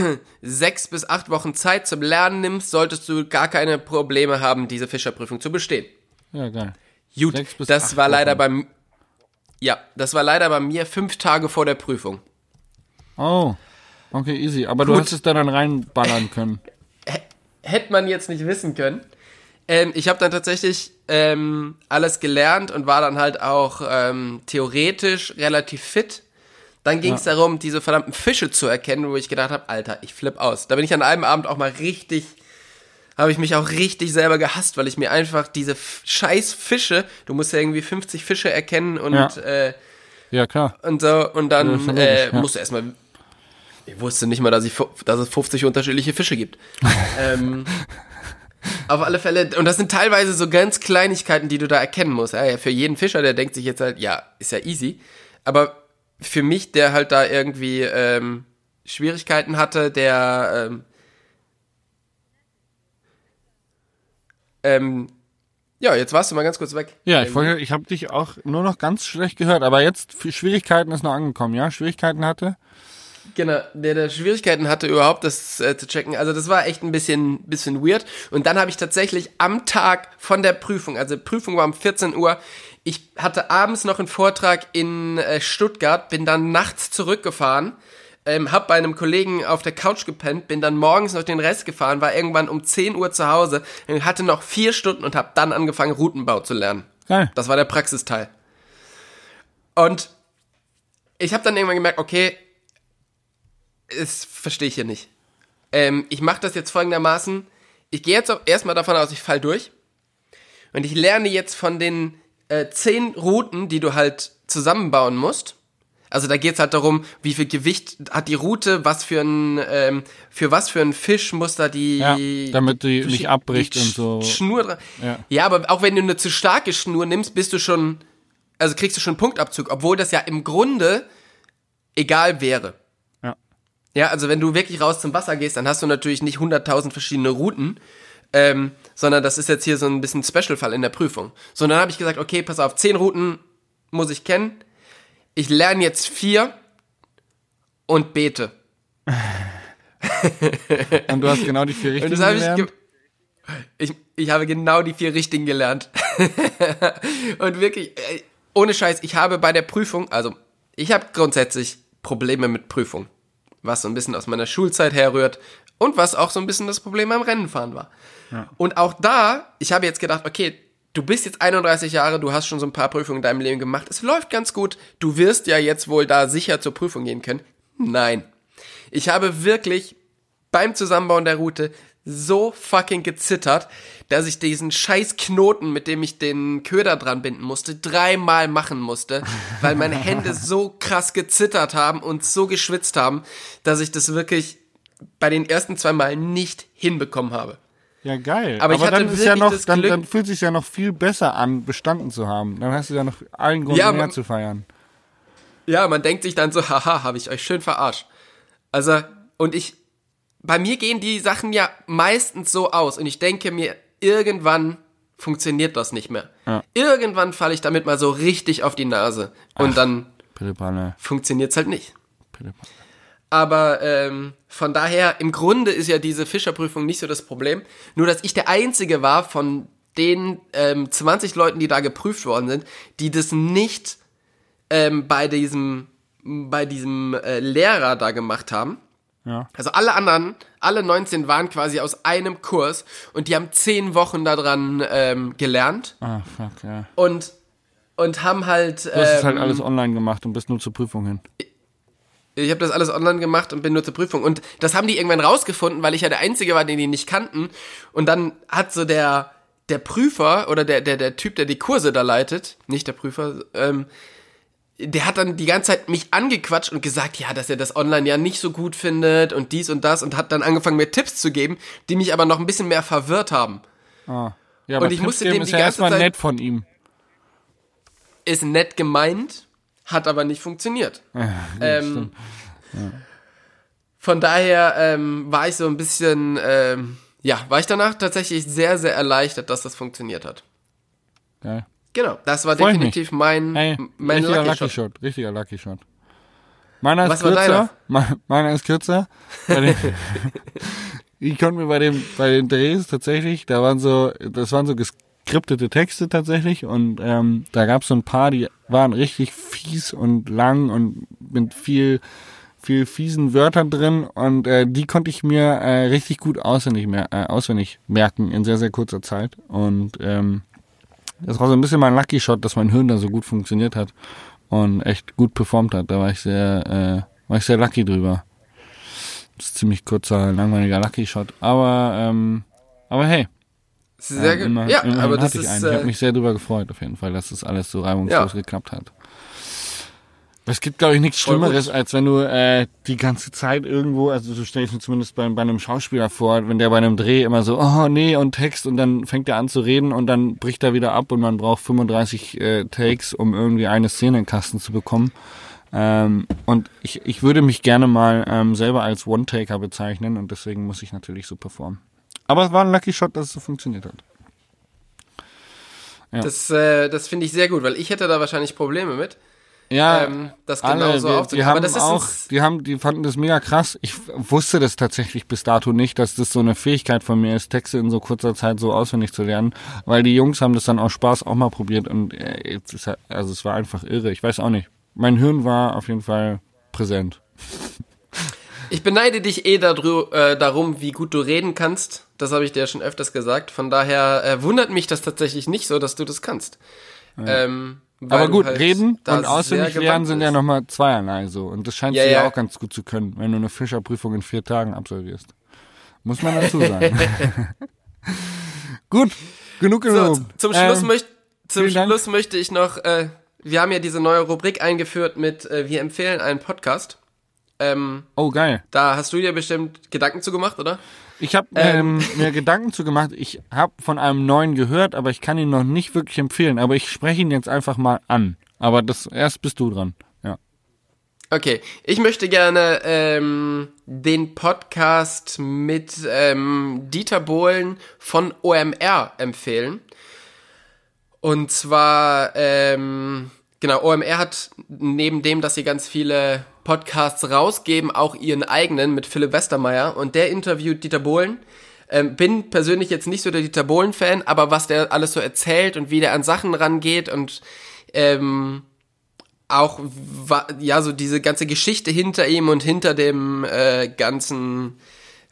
Speaker 3: sechs bis acht Wochen Zeit zum Lernen nimmst, solltest du gar keine Probleme haben, diese Fischerprüfung zu bestehen.
Speaker 2: Ja, geil.
Speaker 3: Gut, das war leider
Speaker 2: Wochen.
Speaker 3: beim ja, das war leider bei mir fünf Tage vor der Prüfung.
Speaker 2: Oh. Okay, easy. Aber du
Speaker 3: Gut.
Speaker 2: hast es da dann reinballern können.
Speaker 3: Hätte man jetzt nicht wissen können. Ähm, ich habe dann tatsächlich ähm, alles gelernt und war dann halt auch ähm, theoretisch relativ fit. Dann ging es darum, diese verdammten Fische zu erkennen, wo ich gedacht habe, Alter, ich flipp aus. Da bin ich an einem Abend auch mal richtig, habe ich mich auch richtig selber gehasst, weil ich mir einfach diese scheiß Fische, du musst ja irgendwie 50 Fische erkennen und
Speaker 2: Ja.
Speaker 3: äh,
Speaker 2: Ja, klar.
Speaker 3: und so und
Speaker 2: Ja,
Speaker 3: dann
Speaker 2: schon
Speaker 3: äh,
Speaker 2: ja.
Speaker 3: musst du erstmal ich wusste nicht mal, dass, ich, dass es 50 unterschiedliche Fische gibt. ähm, auf alle Fälle, und das sind teilweise so ganz Kleinigkeiten, die du da erkennen musst. Ja, ja, für jeden Fischer, der denkt sich jetzt halt, ja, ist ja easy. Aber für mich, der halt da irgendwie ähm, Schwierigkeiten hatte, der ähm, ähm, ja, jetzt warst du mal ganz kurz weg.
Speaker 2: Ja, ich, wollte- ich habe dich auch nur noch ganz schlecht gehört, aber jetzt für Schwierigkeiten ist noch angekommen, ja? Schwierigkeiten hatte?
Speaker 3: Genau, der, der Schwierigkeiten hatte, überhaupt das äh, zu checken. Also das war echt ein bisschen, bisschen weird. Und dann habe ich tatsächlich am Tag von der Prüfung, also Prüfung war um 14 Uhr, ich hatte abends noch einen Vortrag in äh, Stuttgart, bin dann nachts zurückgefahren, ähm, hab bei einem Kollegen auf der Couch gepennt, bin dann morgens noch den Rest gefahren, war irgendwann um 10 Uhr zu Hause, und hatte noch vier Stunden und habe dann angefangen, Routenbau zu lernen.
Speaker 2: Geil.
Speaker 3: Das war der Praxisteil. Und ich habe dann irgendwann gemerkt, okay, das verstehe ich hier nicht. Ähm, ich mache das jetzt folgendermaßen. Ich gehe jetzt erstmal davon aus, ich fall durch. Und ich lerne jetzt von den äh, zehn Routen, die du halt zusammenbauen musst. Also da geht's halt darum, wie viel Gewicht hat die Route, was für ein, ähm, für was für ein Fisch muss da die,
Speaker 2: Ja, damit die nicht
Speaker 3: die
Speaker 2: abbricht
Speaker 3: Sch-
Speaker 2: und so.
Speaker 3: Schnur dran.
Speaker 2: Ja.
Speaker 3: ja, aber auch wenn du eine zu starke Schnur nimmst, bist du schon, also kriegst du schon einen Punktabzug, obwohl das ja im Grunde egal wäre.
Speaker 2: Ja.
Speaker 3: Ja, also wenn du wirklich raus zum Wasser gehst, dann hast du natürlich nicht 100.000 verschiedene Routen, ähm, sondern das ist jetzt hier so ein bisschen Special-Fall in der Prüfung. So, und dann habe ich gesagt, okay, pass auf, zehn Routen muss ich kennen. Ich lerne jetzt vier und bete.
Speaker 2: Und du hast genau die vier richtigen
Speaker 3: ich,
Speaker 2: gelernt?
Speaker 3: ge ich, ich habe genau die vier richtigen gelernt. und wirklich, ohne Scheiß, ich habe bei der Prüfung, also ich habe grundsätzlich Probleme mit Prüfung, was so ein bisschen aus meiner Schulzeit herrührt und was auch so ein bisschen das Problem beim Rennenfahren war. Und auch da, ich habe jetzt gedacht, okay, du bist jetzt 31 Jahre, du hast schon so ein paar Prüfungen in deinem Leben gemacht, es läuft ganz gut, du wirst ja jetzt wohl da sicher zur Prüfung gehen können. Nein. Ich habe wirklich beim Zusammenbauen der Route so fucking gezittert, dass ich diesen scheiß Knoten, mit dem ich den Köder dran binden musste, dreimal machen musste, weil meine Hände so krass gezittert haben und so geschwitzt haben, dass ich das wirklich bei den ersten zwei Malen nicht hinbekommen habe.
Speaker 2: Ja, geil.
Speaker 3: Aber hatte
Speaker 2: dann ist ja noch, dann, dann fühlt sich ja noch viel besser an, bestanden zu haben. Dann hast du ja noch allen Grund
Speaker 3: Ja,
Speaker 2: mehr
Speaker 3: man-
Speaker 2: zu feiern.
Speaker 3: Ja, man denkt sich dann so, haha, habe ich euch schön verarscht. Also, und ich, bei mir gehen die Sachen ja meistens so aus und ich denke mir, irgendwann funktioniert das nicht mehr.
Speaker 2: Ja.
Speaker 3: Irgendwann falle ich damit mal so richtig auf die Nase und dann
Speaker 2: Pillepalle.
Speaker 3: funktioniert's halt nicht.
Speaker 2: Pillepalle.
Speaker 3: Aber ähm, von daher, im Grunde ist ja diese Fischerprüfung nicht so das Problem. Nur, dass ich der Einzige war von den ähm, 20 Leuten, die da geprüft worden sind, die das nicht ähm, bei diesem, bei diesem äh, Lehrer da gemacht haben.
Speaker 2: Ja.
Speaker 3: Also alle anderen, alle 19 waren quasi aus einem Kurs und die haben 10 Wochen daran ähm, gelernt
Speaker 2: Ah, fuck, ja.
Speaker 3: und, und haben halt...
Speaker 2: Du hast es halt
Speaker 3: ähm,
Speaker 2: alles online gemacht und bist nur zur Prüfung hin.
Speaker 3: Ich habe das alles online gemacht und bin nur zur Prüfung. Und das haben die irgendwann rausgefunden, weil ich ja der Einzige war, den die nicht kannten. Und dann hat so der, der Prüfer oder der, der, der Typ, der die Kurse da leitet, nicht der Prüfer, ähm, der hat dann die ganze Zeit mich angequatscht und gesagt, ja, dass er das online ja nicht so gut findet und dies und das und hat dann angefangen, mir Tipps zu geben, die mich aber noch ein bisschen mehr verwirrt haben.
Speaker 2: Ah. Ja, aber
Speaker 3: Und ich musste
Speaker 2: Tipps
Speaker 3: dem
Speaker 2: geben
Speaker 3: die
Speaker 2: ja
Speaker 3: ganze Zeit-
Speaker 2: nett von ihm.
Speaker 3: Ist nett gemeint, hat aber nicht funktioniert. ähm, Von daher ähm, war ich so ein bisschen, ähm, ja, war ich danach tatsächlich sehr, sehr erleichtert, dass das funktioniert hat.
Speaker 2: Geil.
Speaker 3: Genau, das war
Speaker 2: Freu
Speaker 3: definitiv mein,
Speaker 2: Ey,
Speaker 3: mein
Speaker 2: richtiger
Speaker 3: Lucky, Shot.
Speaker 2: Shot. Richtiger Lucky Shot. Meiner ist
Speaker 3: Was
Speaker 2: kürzer. Me- Meiner ist kürzer. Ich konnte mir bei dem, bei den Drehs tatsächlich, da waren so, das waren so geskriptete Texte tatsächlich und ähm, da gab es so ein paar, die waren richtig fies und lang und mit viel viel fiesen Wörtern drin und äh, die konnte ich mir äh, richtig gut auswendig, mer äh, auswendig merken in sehr, sehr kurzer Zeit. Und ähm, das war so ein bisschen mein Lucky Shot, dass mein Hirn da so gut funktioniert hat und echt gut performt hat. Da war ich sehr, äh, war ich sehr lucky drüber. Das ist ziemlich kurzer, langweiliger Lucky Shot. Aber, ähm, aber hey.
Speaker 3: Sehr
Speaker 2: ähm,
Speaker 3: gut.
Speaker 2: immer-
Speaker 3: ja, aber das
Speaker 2: ich
Speaker 3: ist,
Speaker 2: einen. Ich habe
Speaker 3: äh,
Speaker 2: mich sehr drüber gefreut, auf jeden Fall, dass das alles so reibungslos
Speaker 3: Ja.
Speaker 2: geklappt hat. Es gibt, glaube ich, nichts. Schlimmeres, als wenn du äh, die ganze Zeit irgendwo, also so stelle ich mir zumindest bei, bei einem Schauspieler vor, wenn der bei einem Dreh immer so, oh nee, und Text, und dann fängt er an zu reden und dann bricht er wieder ab und man braucht 35 äh, Takes, um irgendwie eine Szene in den Kasten zu bekommen. Ähm, und ich, ich würde mich gerne mal ähm, selber als One-Taker bezeichnen und deswegen muss ich natürlich so performen. Aber es war ein Lucky Shot, dass es so funktioniert hat. Ja.
Speaker 3: das, äh, das finde ich sehr gut, weil ich hätte da wahrscheinlich Probleme mit,
Speaker 2: Ja,
Speaker 3: ähm, das
Speaker 2: alle,
Speaker 3: genau so
Speaker 2: wir, die haben
Speaker 3: Aber das ist
Speaker 2: auch, die haben, die fanden das mega krass. Ich wusste das tatsächlich bis dato nicht, dass das so eine Fähigkeit von mir ist, Texte in so kurzer Zeit so auswendig zu lernen, weil die Jungs haben das dann aus Spaß auch mal probiert und äh, es halt- also es war einfach irre. Ich weiß auch nicht. Mein Hirn war auf jeden Fall präsent.
Speaker 3: Ich beneide dich eh dadru, äh, darum, wie gut du reden kannst. Das habe ich dir ja schon öfters gesagt. Von daher äh, wundert mich das tatsächlich nicht so, dass du das kannst. Ähm, weil
Speaker 2: Aber gut,
Speaker 3: halt
Speaker 2: reden und auswendig lernen sind ja
Speaker 3: bist.
Speaker 2: nochmal zweierlei so. Und das scheinst
Speaker 3: Ja,
Speaker 2: du ja
Speaker 3: ja.
Speaker 2: auch ganz gut zu können, wenn du eine Fischerprüfung in vier Tagen absolvierst. Muss man dazu sagen. gut, genug
Speaker 3: So,
Speaker 2: genug.
Speaker 3: z- zum Schluss,
Speaker 2: Ähm,
Speaker 3: möcht, zum
Speaker 2: Dank.
Speaker 3: Schluss möchte ich noch, äh, wir haben ja diese neue Rubrik eingeführt mit äh, Wir empfehlen einen Podcast. Ähm,
Speaker 2: Oh, geil.
Speaker 3: da hast du dir bestimmt Gedanken zu gemacht, oder?
Speaker 2: Ich habe ähm, mir Gedanken zu gemacht. Ich habe von einem neuen gehört, aber ich kann ihn noch nicht wirklich empfehlen. Aber ich spreche ihn jetzt einfach mal an. Aber das erst bist du dran. Ja.
Speaker 3: Okay, ich möchte gerne ähm, den Podcast mit ähm, Dieter Bohlen von OMR empfehlen. Und zwar, ähm, genau, OMR hat neben dem, dass sie ganz viele Podcasts rausgeben, auch ihren eigenen mit Philipp Westermeier. Und der interviewt Dieter Bohlen. Ähm, bin persönlich jetzt nicht so der Dieter Bohlen-Fan, aber was der alles so erzählt und wie der an Sachen rangeht und ähm, auch ja so diese ganze Geschichte hinter ihm und hinter dem äh, ganzen,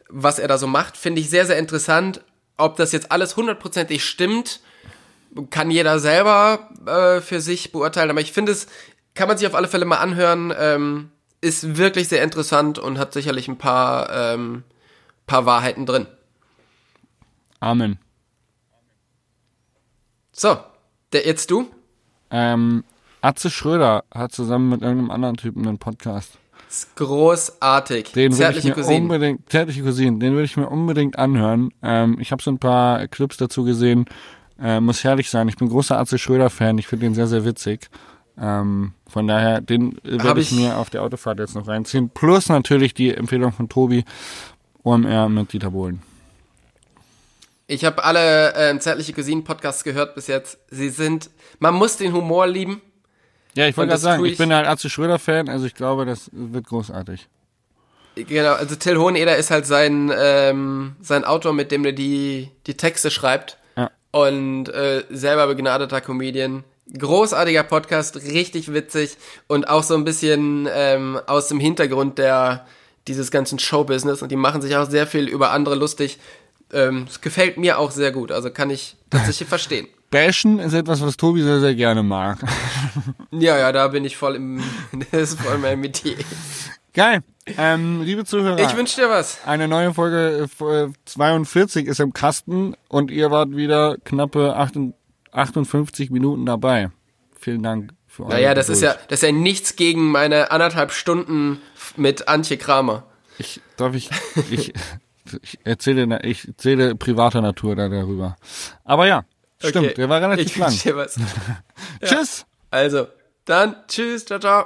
Speaker 3: was er da so macht, finde ich sehr sehr interessant. Ob das jetzt alles hundertprozentig stimmt, kann jeder selber äh, für sich beurteilen. Aber ich finde es kann man sich auf alle Fälle mal anhören. Ähm, ist wirklich sehr interessant und hat sicherlich ein paar ähm, paar Wahrheiten drin.
Speaker 2: Amen.
Speaker 3: So, der jetzt du.
Speaker 2: Ähm, Atze Schröder hat zusammen mit irgendeinem anderen Typen einen Podcast.
Speaker 3: Ist großartig.
Speaker 2: Den
Speaker 3: Zärtliche
Speaker 2: mir
Speaker 3: Cousinen.
Speaker 2: unbedingt, zärtliche Cousinen, den würde ich mir unbedingt anhören. Ähm, ich habe so ein paar Clips dazu gesehen. Äh, muss herrlich sein. Ich bin großer Atze Schröder-Fan. Ich finde den sehr, sehr witzig. Ähm, von daher, den äh, werde ich
Speaker 3: ich-
Speaker 2: mir auf der Autofahrt jetzt noch reinziehen. Plus natürlich die Empfehlung von Tobi, OMR mit Dieter Bohlen.
Speaker 3: Ich habe alle äh, zärtliche Cousinen Podcasts gehört bis jetzt. Sie sind, man muss den Humor lieben.
Speaker 2: Ja, ich wollte gerade
Speaker 3: das
Speaker 2: sagen, ich
Speaker 3: ich-
Speaker 2: bin halt Atze Schröder-Fan, also ich glaube, das wird großartig.
Speaker 3: Genau, also Till Hoheneder ist halt sein ähm, sein Autor, mit dem er die die Texte schreibt.
Speaker 2: Ja.
Speaker 3: Und äh, selber begnadeter Comedian. Großartiger Podcast, richtig witzig und auch so ein bisschen ähm, aus dem Hintergrund der dieses ganzen Showbusiness und die machen sich auch sehr viel über andere lustig. Ähm, es gefällt mir auch sehr gut, also kann ich tatsächlich verstehen.
Speaker 2: Bashen ist etwas, was Tobi sehr, sehr gerne mag.
Speaker 3: Ja, ja, da bin ich voll im, das ist voll mein Metier.
Speaker 2: Geil. Ähm, liebe Zuhörer.
Speaker 3: Ich wünsche dir was.
Speaker 2: Eine neue Folge äh, 42 ist im Kasten und ihr wart wieder knappe 58 Minuten dabei. Vielen Dank für eure
Speaker 3: Naja, das ist ja,
Speaker 2: Geduld.
Speaker 3: das ist ja nichts gegen meine anderthalb Stunden mit Antje Kramer.
Speaker 2: Ich, darf ich, ich, ich erzähle, ich erzähle privater Natur da darüber. Aber ja, stimmt,
Speaker 3: Okay.
Speaker 2: der war relativ
Speaker 3: ich
Speaker 2: lang.
Speaker 3: was.
Speaker 2: Tschüss!
Speaker 3: Also, dann tschüss, ciao, ciao.